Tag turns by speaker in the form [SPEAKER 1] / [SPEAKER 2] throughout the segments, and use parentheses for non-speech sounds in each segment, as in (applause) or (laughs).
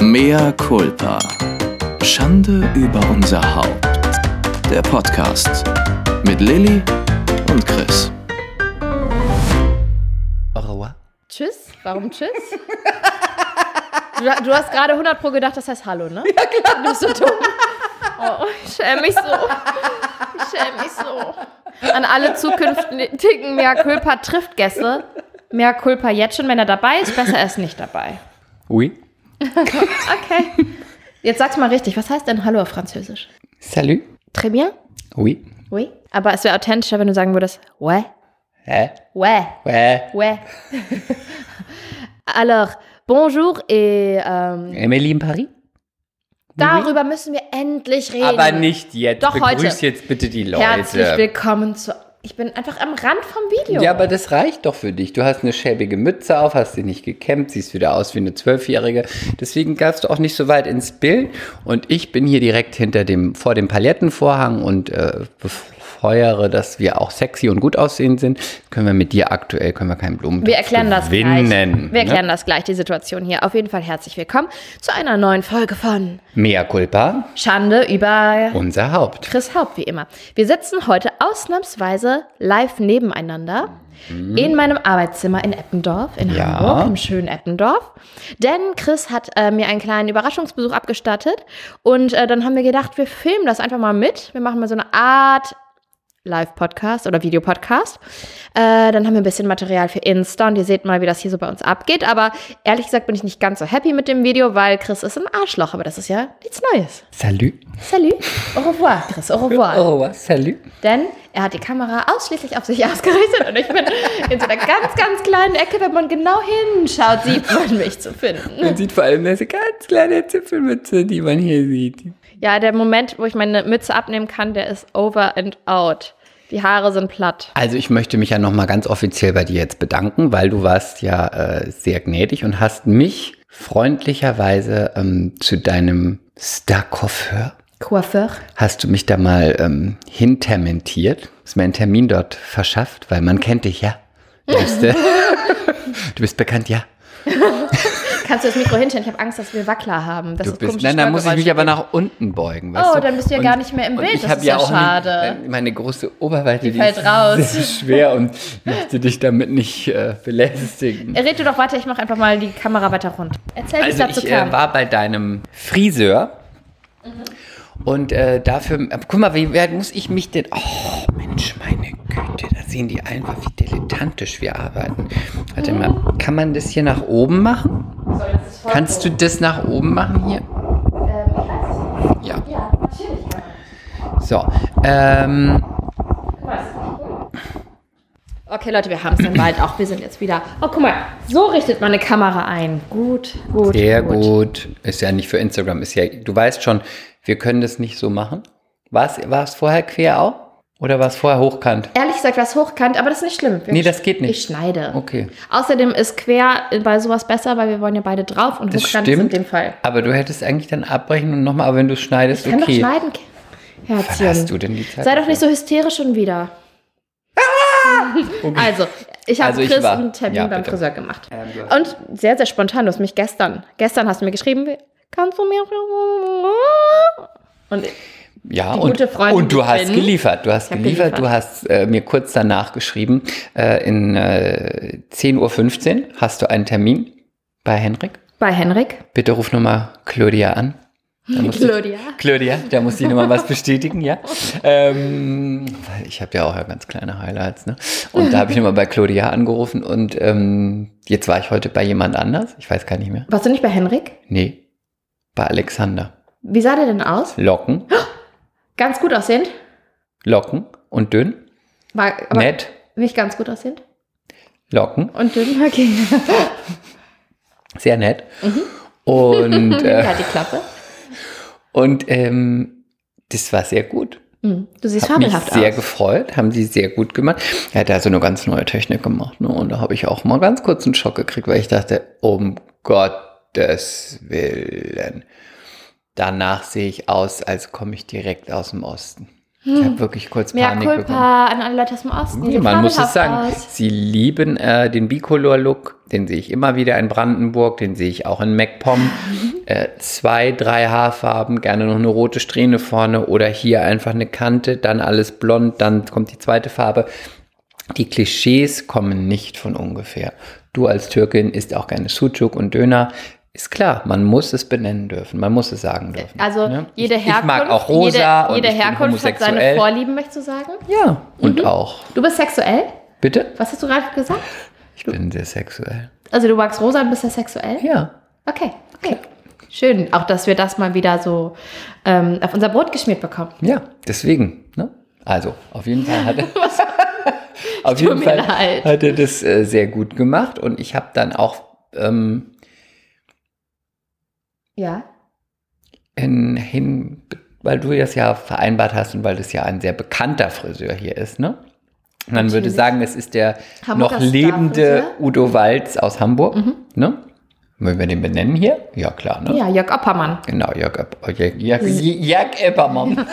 [SPEAKER 1] Mea culpa. Schande über unser Haupt. Der Podcast mit Lilly und Chris.
[SPEAKER 2] Au revoir.
[SPEAKER 3] Tschüss? Warum tschüss? Du, du hast gerade 100 Pro gedacht, das heißt Hallo, ne? Ja, klar. Du bist so dumm. Oh, ich schäme mich so. Ich schäme mich so. An alle zukünftigen Mea Culpa trifft Gäste. Mea Culpa jetzt schon, wenn er dabei ist, besser er ist nicht dabei.
[SPEAKER 2] Oui. (laughs)
[SPEAKER 3] Okay. Jetzt sag's mal richtig. Was heißt denn Hallo auf Französisch?
[SPEAKER 2] Salut.
[SPEAKER 3] Très bien?
[SPEAKER 2] Oui.
[SPEAKER 3] Oui. Aber es wäre authentischer, wenn du sagen würdest, ouais,
[SPEAKER 2] Hä?
[SPEAKER 3] ouais,
[SPEAKER 2] Ouais.
[SPEAKER 3] ouais. (laughs) Alors, bonjour et ähm,
[SPEAKER 2] Emily in Paris?
[SPEAKER 3] darüber müssen wir endlich reden.
[SPEAKER 2] Aber nicht jetzt.
[SPEAKER 3] Doch,
[SPEAKER 2] Begrüß
[SPEAKER 3] heute.
[SPEAKER 2] jetzt bitte die Leute.
[SPEAKER 3] Herzlich willkommen zu. Ich bin einfach am Rand vom Video.
[SPEAKER 2] Ja, aber das reicht doch für dich. Du hast eine schäbige Mütze auf, hast sie nicht gekämmt, siehst wieder aus wie eine Zwölfjährige. Deswegen gabst du auch nicht so weit ins Bild. Und ich bin hier direkt hinter dem, vor dem Palettenvorhang und äh, befeuere, dass wir auch sexy und gut aussehen sind. Können wir mit dir aktuell, können wir keinen Blumen
[SPEAKER 3] wir erklären das gleich.
[SPEAKER 2] gewinnen.
[SPEAKER 3] Wir erklären
[SPEAKER 2] ne?
[SPEAKER 3] das gleich, die Situation hier. Auf jeden Fall herzlich willkommen zu einer neuen Folge von
[SPEAKER 2] Mea culpa,
[SPEAKER 3] Schande über
[SPEAKER 2] unser Haupt.
[SPEAKER 3] Chris Haupt, wie immer. Wir sitzen heute ausnahmsweise live nebeneinander in meinem Arbeitszimmer in Eppendorf, in
[SPEAKER 2] Mhm. Ja.
[SPEAKER 3] Hamburg, im schönen Eppendorf. Denn Chris hat äh, mir einen kleinen Überraschungsbesuch abgestattet und äh, dann haben wir gedacht, wir filmen das einfach mal mit. Wir machen mal so eine Art Live-Podcast oder Videopodcast. Äh, dann haben wir ein bisschen Material für Insta und ihr seht mal, wie das hier so bei uns abgeht. Aber ehrlich gesagt bin ich nicht ganz so happy mit dem Video, weil Chris ist ein Arschloch, aber das ist ja nichts Neues.
[SPEAKER 2] Salut.
[SPEAKER 3] Salut, au revoir, Chris, au revoir.
[SPEAKER 2] Au revoir, salut.
[SPEAKER 3] Denn er hat die Kamera ausschließlich auf sich (laughs) ausgerichtet und ich bin in so einer ganz, ganz kleinen Ecke. Wenn man genau hinschaut, sieht man mich zu finden.
[SPEAKER 2] Man sieht vor allem diese ganz kleine Zipfelmütze, die man hier sieht.
[SPEAKER 3] Ja, der Moment, wo ich meine Mütze abnehmen kann, der ist over and out. Die Haare sind platt.
[SPEAKER 2] Also ich möchte mich ja nochmal ganz offiziell bei dir jetzt bedanken, weil du warst ja äh, sehr gnädig und hast mich freundlicherweise ähm, zu deinem Star-Coiffeur,
[SPEAKER 3] Coiffeur.
[SPEAKER 2] hast du mich da mal ähm, hintermentiert, hast mir einen Termin dort verschafft, weil man kennt dich ja. Du bist, (laughs) äh, du bist bekannt, ja. (laughs)
[SPEAKER 3] Kannst du das Mikro hinstellen? Ich habe Angst, dass wir Wackler haben.
[SPEAKER 2] Du bist, nein, dann muss ich mich aber nach unten beugen. Weißt
[SPEAKER 3] Oh,
[SPEAKER 2] du?
[SPEAKER 3] dann bist du ja
[SPEAKER 2] Und-
[SPEAKER 3] gar nicht mehr im Bild.
[SPEAKER 2] Ich
[SPEAKER 3] Das ist
[SPEAKER 2] ja
[SPEAKER 3] ja
[SPEAKER 2] auch
[SPEAKER 3] schade.
[SPEAKER 2] Nicht, meine große Oberweite, die,
[SPEAKER 3] fällt
[SPEAKER 2] ist
[SPEAKER 3] raus.
[SPEAKER 2] sehr schwer und möchte dich damit nicht äh, belästigen.
[SPEAKER 3] Red du doch weiter, ich mache einfach mal die Kamera weiter runter. Erzähl,
[SPEAKER 2] Also
[SPEAKER 3] dazu
[SPEAKER 2] ich äh,
[SPEAKER 3] kam.
[SPEAKER 2] war bei deinem Friseur und äh, dafür, äh, guck mal, wie weit muss ich mich denn, oh Mensch, meine Güte, sehen die einfach, wie dilettantisch wir arbeiten. Warte mal, kann man das hier nach oben machen? Kannst du das nach oben machen hier? Ja.
[SPEAKER 3] ja, natürlich.
[SPEAKER 2] So, ähm,
[SPEAKER 3] Okay, Leute, wir haben es dann bald auch. Wir sind jetzt wieder. Oh, guck mal, so richtet man eine Kamera ein. Gut, gut.
[SPEAKER 2] sehr gut. Ist ja nicht für Instagram, ist ja, du weißt schon, wir können das nicht so machen. War es vorher quer auch? Oder war es vorher hochkant?
[SPEAKER 3] Ehrlich gesagt, was hochkant, aber das ist nicht schlimm. Wir
[SPEAKER 2] Nee, das geht nicht.
[SPEAKER 3] Ich schneide.
[SPEAKER 2] Okay.
[SPEAKER 3] Außerdem ist quer bei sowas besser, weil wir wollen ja beide drauf und
[SPEAKER 2] Das
[SPEAKER 3] hochkant ist in
[SPEAKER 2] stimmt.
[SPEAKER 3] dem Fall.
[SPEAKER 2] Aber du hättest eigentlich dann abbrechen und nochmal, aber wenn du schneidest,
[SPEAKER 3] Ich kann
[SPEAKER 2] okay.
[SPEAKER 3] doch schneiden,
[SPEAKER 2] Wann hast du
[SPEAKER 3] Herzchen.
[SPEAKER 2] denn die Zeit?
[SPEAKER 3] Sei doch nicht so hysterisch schon wieder. (laughs) Also, ich habe
[SPEAKER 2] Also ich
[SPEAKER 3] Chris
[SPEAKER 2] war-
[SPEAKER 3] einen Termin
[SPEAKER 2] ja,
[SPEAKER 3] beim
[SPEAKER 2] bitte.
[SPEAKER 3] Friseur gemacht.
[SPEAKER 2] Ähm,
[SPEAKER 3] Und sehr, sehr spontan. Du hast mich gestern, gestern hast du mir geschrieben, kannst du mir... Und
[SPEAKER 2] Ja,
[SPEAKER 3] die
[SPEAKER 2] und, und du hast
[SPEAKER 3] bin.
[SPEAKER 2] geliefert. Du hast geliefert,
[SPEAKER 3] geliefert.
[SPEAKER 2] du hast äh, mir kurz danach geschrieben, äh, in äh, 10.15 Uhr hast du einen Termin bei Henrik.
[SPEAKER 3] bei Henrik.
[SPEAKER 2] Bitte ruf nochmal Claudia an. (laughs)
[SPEAKER 3] Claudia.
[SPEAKER 2] Ich, Claudia, da muss ich nochmal was (laughs) bestätigen, ja. Ähm, ich habe ja auch ja ganz kleine Highlights, ne? Und da habe ich nochmal bei Claudia angerufen und ähm, jetzt war ich heute bei jemand anders. Ich weiß gar nicht mehr.
[SPEAKER 3] Warst du nicht bei Henrik?
[SPEAKER 2] Nee, bei Alexander.
[SPEAKER 3] Wie sah der denn aus?
[SPEAKER 2] Locken, (gasps)
[SPEAKER 3] Ganz gut aussehend?
[SPEAKER 2] Locken und dünn,
[SPEAKER 3] War aber
[SPEAKER 2] nett,
[SPEAKER 3] nicht ganz gut aussehend?
[SPEAKER 2] Locken,
[SPEAKER 3] Und dünn? (laughs) Okay.
[SPEAKER 2] sehr nett. Und, (laughs) äh,
[SPEAKER 3] halt die Klappe.
[SPEAKER 2] und ähm, das war sehr gut.
[SPEAKER 3] Mhm. Du siehst
[SPEAKER 2] mich
[SPEAKER 3] fabelhaft
[SPEAKER 2] sehr
[SPEAKER 3] aus.
[SPEAKER 2] gefreut, haben sie sehr gut gemacht. Er hat da so eine ganz neue Technik gemacht. Ne? Und da habe ich auch mal ganz kurz einen Schock gekriegt, weil ich dachte, um Gottes Willen. Danach sehe ich aus, als komme ich direkt aus dem Osten. Ich habe wirklich kurz
[SPEAKER 3] Mehr
[SPEAKER 2] Panik bekommen.
[SPEAKER 3] Culpa an alle Leute aus dem Osten.
[SPEAKER 2] Nee, man muss es sagen.
[SPEAKER 3] aus.
[SPEAKER 2] Sie lieben äh, den Bicolor-Look. Den sehe ich immer wieder in Brandenburg. Den sehe ich auch in MacPom. (laughs) äh, zwei, drei Haarfarben. Gerne noch eine rote Strähne vorne. Oder hier einfach eine Kante. Dann alles blond. Dann kommt die zweite Farbe. Die Klischees kommen nicht von ungefähr. Du als Türkin isst auch gerne Sucuk und Döner. Ist klar, man muss es benennen dürfen, man muss es sagen dürfen.
[SPEAKER 3] Also
[SPEAKER 2] ne?
[SPEAKER 3] jede
[SPEAKER 2] ich,
[SPEAKER 3] Herkunft,
[SPEAKER 2] ich mag auch rosa
[SPEAKER 3] jede,
[SPEAKER 2] und
[SPEAKER 3] jede
[SPEAKER 2] ich bin
[SPEAKER 3] Herkunft hat seine. Vorlieben, möchtest du sagen?
[SPEAKER 2] Ja, und auch.
[SPEAKER 3] Du bist sexuell?
[SPEAKER 2] Bitte?
[SPEAKER 3] Was hast du gerade gesagt?
[SPEAKER 2] Ich bin sehr sexuell.
[SPEAKER 3] Also du magst rosa und bist ja sexuell?
[SPEAKER 2] Ja.
[SPEAKER 3] Okay, okay. Schön, auch dass wir das mal wieder so ähm, auf unser Brot geschmiert bekommen.
[SPEAKER 2] Ja, deswegen. Ne? Also, auf jeden Fall hat (laughs) er, (laughs) auf jeden Fall
[SPEAKER 3] leid.
[SPEAKER 2] hat er das äh, sehr gut gemacht und ich habe dann auch ähm,
[SPEAKER 3] Ja.
[SPEAKER 2] in, hin, weil du das ja vereinbart hast und weil das ja ein sehr bekannter Friseur hier ist, ne? Und man würde
[SPEAKER 3] Natürlich.
[SPEAKER 2] sagen, es ist der
[SPEAKER 3] Hamburger
[SPEAKER 2] noch lebende. Udo Walz aus Hamburg, ne? Wollen wir den benennen hier? Ja, klar, ne?
[SPEAKER 3] Ja, Jörg Oppermann.
[SPEAKER 2] Genau, Jörg, Jörg, Jörg, Jörg Eppermann. (laughs)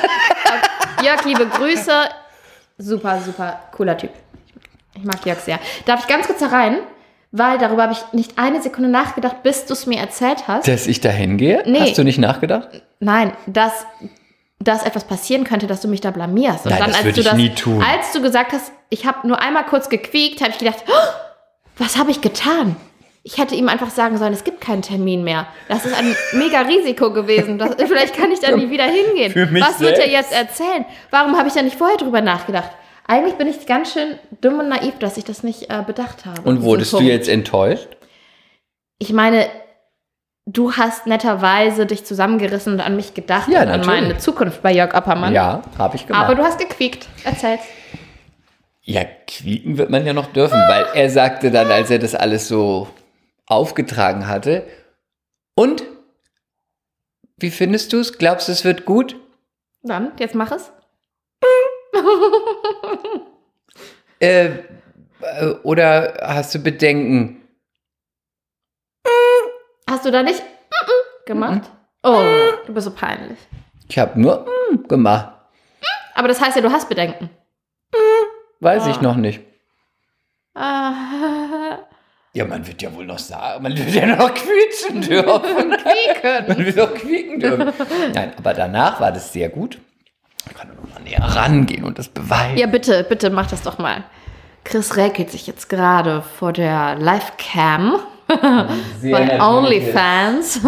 [SPEAKER 3] Jörg, liebe Grüße. Super, super cooler Typ. Ich mag Jörg sehr. Darf ich ganz kurz da rein? Weil darüber habe ich nicht eine Sekunde nachgedacht, bis du es mir erzählt hast.
[SPEAKER 2] Dass ich da hingehe?
[SPEAKER 3] Nee.
[SPEAKER 2] Hast du nicht nachgedacht?
[SPEAKER 3] Nein, dass, dass etwas passieren könnte, dass du mich da blamierst. Und
[SPEAKER 2] Nein,
[SPEAKER 3] dann,
[SPEAKER 2] das
[SPEAKER 3] als
[SPEAKER 2] würde
[SPEAKER 3] du
[SPEAKER 2] ich
[SPEAKER 3] das,
[SPEAKER 2] nie tun.
[SPEAKER 3] Als du gesagt hast, ich habe nur einmal kurz gequiekt, habe ich gedacht, "Oh, was habe ich getan? Ich hätte ihm einfach sagen sollen, es gibt keinen Termin mehr. Das ist ein (laughs) mega Risiko gewesen. Das, vielleicht kann ich da nie wieder hingehen.
[SPEAKER 2] Für mich
[SPEAKER 3] was wird er
[SPEAKER 2] selbst.
[SPEAKER 3] jetzt erzählen? Warum habe ich da nicht vorher drüber nachgedacht? Eigentlich bin ich ganz schön dumm und naiv, dass ich das nicht äh, bedacht habe.
[SPEAKER 2] Und wurdest du jetzt enttäuscht?
[SPEAKER 3] Ich meine, du hast netterweise dich zusammengerissen und an mich gedacht
[SPEAKER 2] Ja,
[SPEAKER 3] und an
[SPEAKER 2] natürlich.
[SPEAKER 3] meine Zukunft bei Jörg Oppermann.
[SPEAKER 2] Ja, habe ich gemacht.
[SPEAKER 3] Aber du hast gequiekt. Erzähl's.
[SPEAKER 2] ja, quieken wird man ja noch dürfen, weil er sagte dann, als er das alles so aufgetragen hatte, und wie findest du es? Glaubst du, es wird gut?
[SPEAKER 3] Dann, jetzt mach es.
[SPEAKER 2] Äh, äh, oder hast du Bedenken?
[SPEAKER 3] Hast du da nicht gemacht? Oh, du bist so peinlich.
[SPEAKER 2] Ich habe nur mm, gemacht.
[SPEAKER 3] Aber das heißt ja, du hast Bedenken.
[SPEAKER 2] Weiß
[SPEAKER 3] Ah.
[SPEAKER 2] ich noch nicht.
[SPEAKER 3] Ah,
[SPEAKER 2] Ja, man wird ja wohl noch sagen, man wird ja noch quietschen dürfen.
[SPEAKER 3] quieken.
[SPEAKER 2] Man will doch quieken dürfen. Nein, aber danach war das sehr gut. Ich kann noch mal näher rangehen und das beweisen.
[SPEAKER 3] Ja, bitte, bitte mach das doch mal. Chris räkelt sich jetzt gerade vor der Live-Cam (laughs) bei OnlyFans.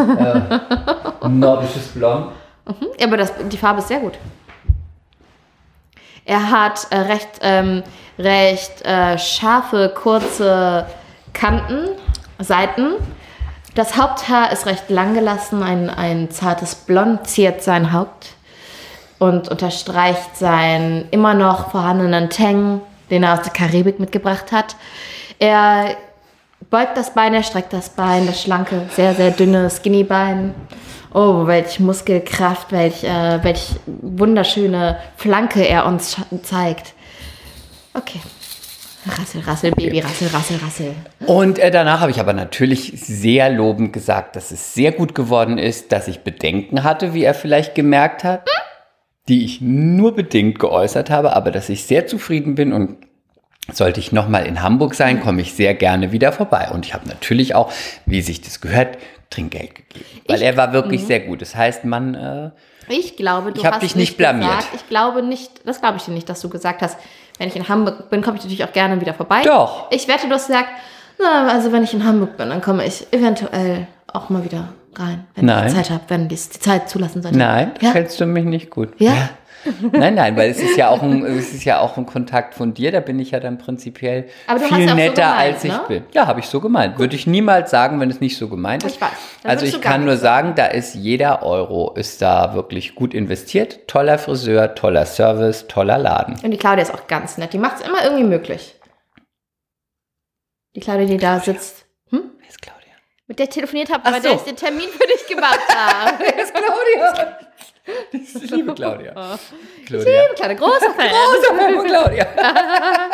[SPEAKER 2] Nordisches Blond.
[SPEAKER 3] Ja, aber das, die Farbe ist sehr gut. Er hat äh, recht, ähm, recht äh, scharfe, kurze Kanten, Seiten. Das Haupthaar ist recht lang gelassen, ein, ein zartes Blond ziert sein Haupt und unterstreicht seinen immer noch vorhandenen Tang, den er aus der Karibik mitgebracht hat. Er beugt das Bein, er streckt das Bein, das schlanke, sehr, sehr dünne Skinny-Bein. Oh, welch Muskelkraft, welch, äh, welch wunderschöne Flanke er uns zeigt. Okay. Rassel, rassel, Baby, rassel, rassel, rassel.
[SPEAKER 2] Und äh, danach habe ich aber natürlich sehr lobend gesagt, dass es sehr gut geworden ist, dass ich Bedenken hatte, wie er vielleicht gemerkt hat, die ich nur bedingt geäußert habe, aber dass ich sehr zufrieden bin und sollte ich nochmal in Hamburg sein, komme ich sehr gerne wieder vorbei. Und ich habe natürlich auch, wie sich das gehört, Trinkgeld gegeben. Weil
[SPEAKER 3] Ich-
[SPEAKER 2] er war wirklich sehr gut. Das heißt, man, äh,
[SPEAKER 3] Ich glaube, du
[SPEAKER 2] Ich
[SPEAKER 3] hast
[SPEAKER 2] dich nicht blamiert.
[SPEAKER 3] Gesagt, ich glaube nicht, das glaube ich dir nicht, dass du gesagt hast, wenn ich in Hamburg bin, komme ich natürlich auch gerne wieder vorbei.
[SPEAKER 2] Doch.
[SPEAKER 3] Ich wette, du hast gesagt, na, also wenn ich in Hamburg bin, dann komme ich eventuell auch mal wieder rein, wenn
[SPEAKER 2] Nein.
[SPEAKER 3] ich Zeit habe, wenn dies die Zeit zulassen sollte.
[SPEAKER 2] nein,
[SPEAKER 3] Ja?
[SPEAKER 2] kennst du mich nicht gut.
[SPEAKER 3] Ja?
[SPEAKER 2] Nein, nein, weil es ist ja auch ein, es ist ja auch ein Kontakt von dir, da bin ich ja dann prinzipiell viel
[SPEAKER 3] ja auch so
[SPEAKER 2] netter,
[SPEAKER 3] gemeint,
[SPEAKER 2] als ich
[SPEAKER 3] ne?
[SPEAKER 2] bin. Ja, habe ich so gemeint. Würde ich niemals sagen, wenn es nicht so gemeint ist.
[SPEAKER 3] Ich weiß. Dann
[SPEAKER 2] Also ich kann nur sagen, da ist jeder Euro ist da wirklich gut investiert. Toller Friseur, toller Service, toller Laden.
[SPEAKER 3] Und die Claudia ist auch ganz nett. Die macht es immer irgendwie möglich. Die Claudia, die da sitzt. Hm?
[SPEAKER 2] Wer ist Claudia?
[SPEAKER 3] Mit der ich telefoniert habe,
[SPEAKER 2] Ach
[SPEAKER 3] weil
[SPEAKER 2] so.
[SPEAKER 3] der ich den Termin für dich gemacht (laughs) habe.
[SPEAKER 2] Wer ist Claudia? Das ist die liebe Claudia. Claudia.
[SPEAKER 3] Kleine große Fan.
[SPEAKER 2] Großer Fan von Claudia. (laughs)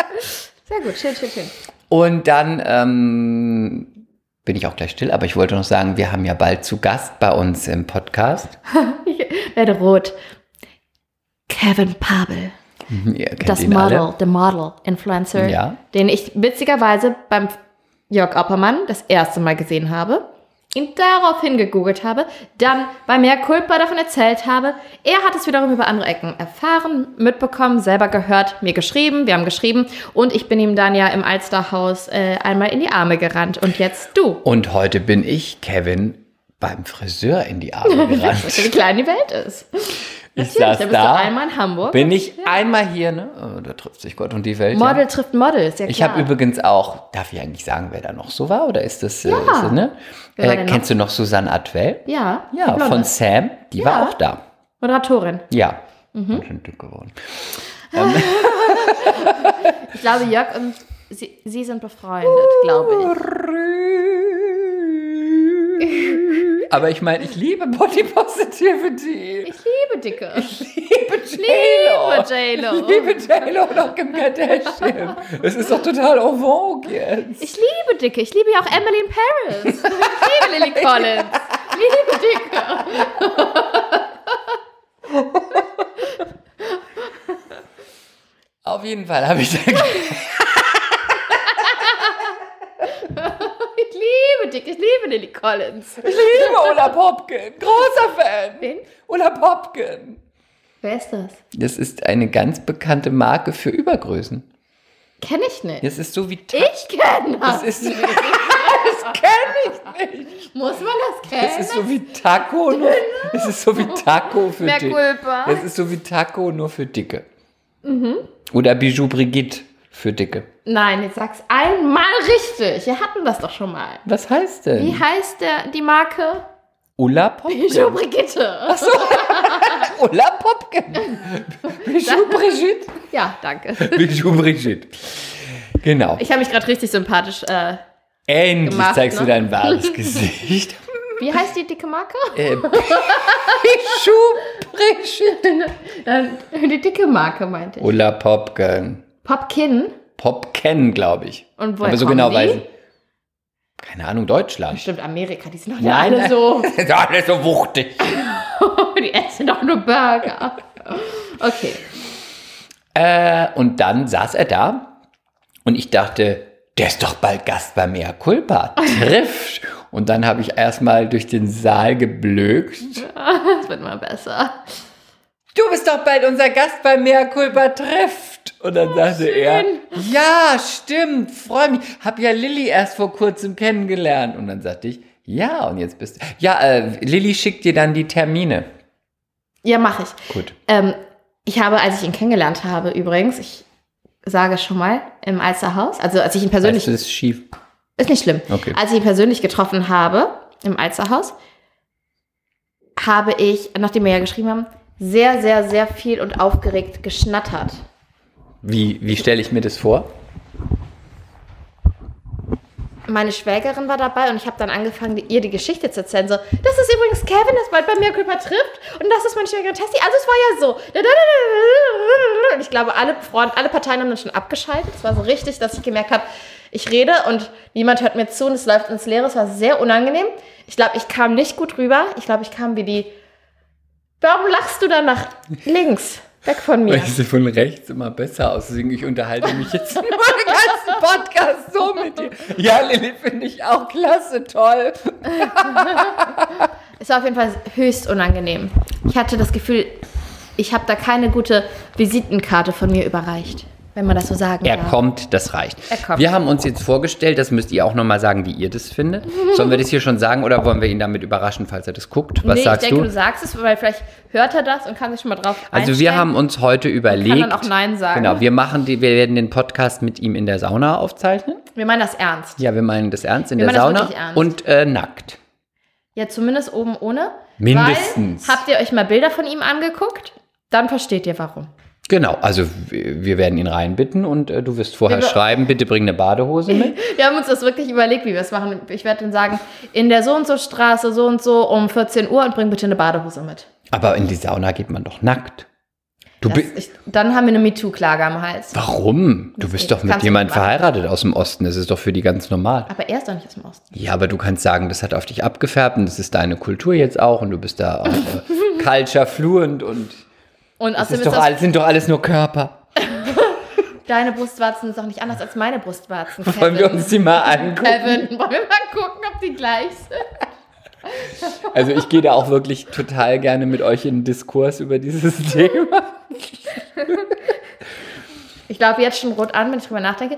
[SPEAKER 3] Sehr gut, schön, schön, schön.
[SPEAKER 2] Und dann ähm, bin ich auch gleich still, aber ich wollte noch sagen, wir haben ja bald zu Gast bei uns im Podcast. (laughs)
[SPEAKER 3] Ich werde rot. Kevin Pabel.
[SPEAKER 2] Ihr kennt
[SPEAKER 3] Das
[SPEAKER 2] alle.
[SPEAKER 3] Model, der Model-Influencer,
[SPEAKER 2] Ja.
[SPEAKER 3] den ich witzigerweise beim Jörg Oppermann das erste Mal gesehen habe, ihn daraufhin gegoogelt habe, dann bei Mehr Culpa davon erzählt habe. Er hat es wiederum über andere Ecken erfahren, mitbekommen, selber gehört, mir geschrieben, wir haben geschrieben und ich bin ihm dann ja im Alsterhaus äh, einmal in die Arme gerannt und jetzt du.
[SPEAKER 2] Und heute bin ich, Kevin, beim Friseur in die Arme (laughs) gerannt.
[SPEAKER 3] Wie klein die Welt ist.
[SPEAKER 2] Ich
[SPEAKER 3] Natürlich,
[SPEAKER 2] saß
[SPEAKER 3] da bist
[SPEAKER 2] da,
[SPEAKER 3] du einmal in Hamburg.
[SPEAKER 2] bin ich einmal hier, ne? Oh, da trifft sich Gott und die Welt.
[SPEAKER 3] Model
[SPEAKER 2] ja.
[SPEAKER 3] trifft Model, ist ja klar.
[SPEAKER 2] Ich habe übrigens auch, darf ich eigentlich sagen, wer da noch so war? Oder ist das, äh,
[SPEAKER 3] Ja.
[SPEAKER 2] ist das ne? Äh, kennst du noch Susanne Atwell?
[SPEAKER 3] Ja,
[SPEAKER 2] Ja, von Sam, die
[SPEAKER 3] Ja.
[SPEAKER 2] war auch da.
[SPEAKER 3] Moderatorin.
[SPEAKER 2] Ja.
[SPEAKER 3] Mhm.
[SPEAKER 2] Ganz schön dick geworden. (laughs)
[SPEAKER 3] Ich glaube, Jörg und sie, sie sind befreundet, glaube (laughs)
[SPEAKER 2] Aber ich meine, ich liebe Body Positivity.
[SPEAKER 3] ich. Liebe Dicke.
[SPEAKER 2] Ich liebe J-Lo.
[SPEAKER 3] liebe J-Lo.
[SPEAKER 2] Ich liebe J-Lo und auch Kim Kardashian. Es ist doch total en vogue jetzt.
[SPEAKER 3] Ich liebe Dicke. Ich liebe ja auch Emily in Paris. (laughs) Ich liebe Lily Collins. Ich liebe Dicke.
[SPEAKER 2] Auf jeden Fall habe ich da (laughs)
[SPEAKER 3] Ich liebe Dicke. Ich liebe Lily Collins.
[SPEAKER 2] Ich liebe Ulla Popken. Großer Fan.
[SPEAKER 3] Wen?
[SPEAKER 2] Ulla Popken.
[SPEAKER 3] Wer ist das?
[SPEAKER 2] Das ist eine ganz bekannte Marke für Übergrößen.
[SPEAKER 3] Kenne ich nicht.
[SPEAKER 2] Das ist so wie Ta
[SPEAKER 3] Ich kenne das.
[SPEAKER 2] Das ist, (laughs) das kenne ich nicht.
[SPEAKER 3] Muss man das kennen?
[SPEAKER 2] Das ist so wie Taco, nur, es ist so wie Taco für
[SPEAKER 3] Mehr
[SPEAKER 2] Dicke. Das ist so wie Taco nur für Dicke.
[SPEAKER 3] Mhm.
[SPEAKER 2] Oder Bijou Brigitte für Dicke.
[SPEAKER 3] Nein, jetzt sag's einmal richtig. Wir hatten das doch schon mal.
[SPEAKER 2] Was heißt denn?
[SPEAKER 3] Wie heißt der, die Marke?
[SPEAKER 2] Ulla Popken.
[SPEAKER 3] Bijou Brigitte. (laughs)
[SPEAKER 2] Ulla Popken. Bijou Brigitte.
[SPEAKER 3] Ja, danke.
[SPEAKER 2] Bijou Brigitte. Genau.
[SPEAKER 3] Ich habe mich gerade richtig sympathisch. Äh,
[SPEAKER 2] Endlich
[SPEAKER 3] gemacht,
[SPEAKER 2] zeigst du
[SPEAKER 3] ne?
[SPEAKER 2] dein wahres (laughs) Gesicht.
[SPEAKER 3] wie heißt die dicke Marke?
[SPEAKER 2] äh, Bijou (laughs) Brigitte.
[SPEAKER 3] Die dicke Marke meinte ich.
[SPEAKER 2] Ulla Popken.
[SPEAKER 3] Popkin.
[SPEAKER 2] Popken, glaube ich.
[SPEAKER 3] Und woher
[SPEAKER 2] Aber so genau
[SPEAKER 3] die?
[SPEAKER 2] weiß ich. Keine Ahnung, Deutschland.
[SPEAKER 3] Stimmt, Amerika, die sind doch
[SPEAKER 2] Nein,
[SPEAKER 3] alle so. (laughs)
[SPEAKER 2] Das ist alles so wuchtig. (laughs)
[SPEAKER 3] die essen doch nur Burger. Okay.
[SPEAKER 2] Äh, und dann saß er da und ich dachte, der ist doch bald Gast bei Mea Culpa. Trifft. Und dann habe ich erstmal durch den Saal geblökt. (laughs)
[SPEAKER 3] Das wird mal besser.
[SPEAKER 2] Du bist doch bald unser Gast bei Mea Culpa trifft. Und dann sagte er, ja, stimmt, freue mich. Hab ja Lilly erst vor kurzem kennengelernt. Und dann sagte ich, ja, und jetzt bist du. Ja, äh, Lilly schickt dir dann die Termine.
[SPEAKER 3] Ja, mache ich.
[SPEAKER 2] Gut.
[SPEAKER 3] Ähm, ich habe, als ich ihn kennengelernt habe, übrigens, ich sage schon mal, im Alsterhaus, also als ich ihn persönlich,
[SPEAKER 2] Das ist schief.
[SPEAKER 3] ist nicht schlimm,
[SPEAKER 2] Okay.
[SPEAKER 3] als ich ihn persönlich getroffen habe, im Alsterhaus, habe ich, nachdem wir ja geschrieben haben, sehr, sehr, sehr viel und aufgeregt geschnattert.
[SPEAKER 2] Wie, wie stelle ich mir das vor?
[SPEAKER 3] Meine Schwägerin war dabei und ich habe dann angefangen, ihr die Geschichte zu erzählen. So, das ist übrigens Kevin, das bald bei mir Körper trifft. Und das ist meine Schwägerin Tessie. Also es war ja so. Und ich glaube, alle, Freunde, alle Parteien haben dann schon abgeschaltet. Es war so richtig, dass ich gemerkt habe, ich rede und niemand hört mir zu und es läuft ins Leere. Es war sehr unangenehm. Ich glaube, ich kam nicht gut rüber. Ich glaube, ich kam wie die... Warum lachst du da nach links? Weg von mir.
[SPEAKER 2] Weil ich sehe von rechts immer besser aus. Deswegen ich unterhalte mich jetzt nur den ganzen Podcast so mit dir. Ja, Lilly finde ich auch klasse, toll. (laughs)
[SPEAKER 3] Es war auf jeden Fall höchst unangenehm. Ich hatte das Gefühl, ich habe da keine gute Visitenkarte von mir überreicht, wenn man das so sagen
[SPEAKER 2] Er
[SPEAKER 3] darf.
[SPEAKER 2] kommt, das reicht.
[SPEAKER 3] Er kommt.
[SPEAKER 2] Wir haben uns jetzt vorgestellt, das müsst ihr auch nochmal sagen, wie ihr das findet. (laughs) Sollen wir das hier schon sagen oder wollen wir ihn damit überraschen, falls er das guckt? Was
[SPEAKER 3] nee,
[SPEAKER 2] sagst
[SPEAKER 3] ich denke,
[SPEAKER 2] du?
[SPEAKER 3] du sagst es, weil vielleicht hört er das und kann sich schon mal drauf
[SPEAKER 2] Also wir haben uns heute überlegt.
[SPEAKER 3] dann auch Nein sagen.
[SPEAKER 2] Genau, wir machen die, wir werden den Podcast mit ihm in der Sauna aufzeichnen.
[SPEAKER 3] Wir meinen das ernst.
[SPEAKER 2] Ja, wir meinen das ernst in
[SPEAKER 3] Wir
[SPEAKER 2] der Sauna und äh, nackt.
[SPEAKER 3] Ja, zumindest oben ohne.
[SPEAKER 2] Mindestens.
[SPEAKER 3] Weil, habt ihr euch mal Bilder von ihm angeguckt? Dann versteht ihr warum.
[SPEAKER 2] Genau, also wir werden ihn reinbitten und äh, du wirst vorher
[SPEAKER 3] Wir-
[SPEAKER 2] schreiben, bitte bring eine Badehose mit. (laughs)
[SPEAKER 3] Wir haben uns das wirklich überlegt, wie wir es machen. Ich werde dann sagen, in der so und so Straße, so und so um 14 Uhr und bring bitte eine Badehose mit.
[SPEAKER 2] Aber in die Sauna geht man doch nackt. Du
[SPEAKER 3] Das,
[SPEAKER 2] bist.
[SPEAKER 3] ich, dann haben wir eine MeToo-Klage am Hals.
[SPEAKER 2] Warum? Du bist
[SPEAKER 3] geht.
[SPEAKER 2] doch mit jemandem verheiratet aus dem Osten. Das ist doch für die ganz normal.
[SPEAKER 3] Aber er ist doch nicht aus dem Osten.
[SPEAKER 2] Ja, aber du kannst sagen, das hat auf dich abgefärbt und das ist deine Kultur jetzt auch und du bist da auch äh, (laughs) culture fluent und
[SPEAKER 3] Und
[SPEAKER 2] Das ist doch alles, sind doch alles nur Körper. (laughs)
[SPEAKER 3] deine Brustwarzen sind doch nicht anders als meine Brustwarzen. (laughs)
[SPEAKER 2] Wollen wir uns die mal angucken?
[SPEAKER 3] Kevin, wollen wir mal gucken, ob die gleich sind? (laughs)
[SPEAKER 2] Also ich gehe da auch wirklich total gerne mit euch in den Diskurs über dieses Thema.
[SPEAKER 3] Ich laufe jetzt schon rot an, wenn ich drüber nachdenke.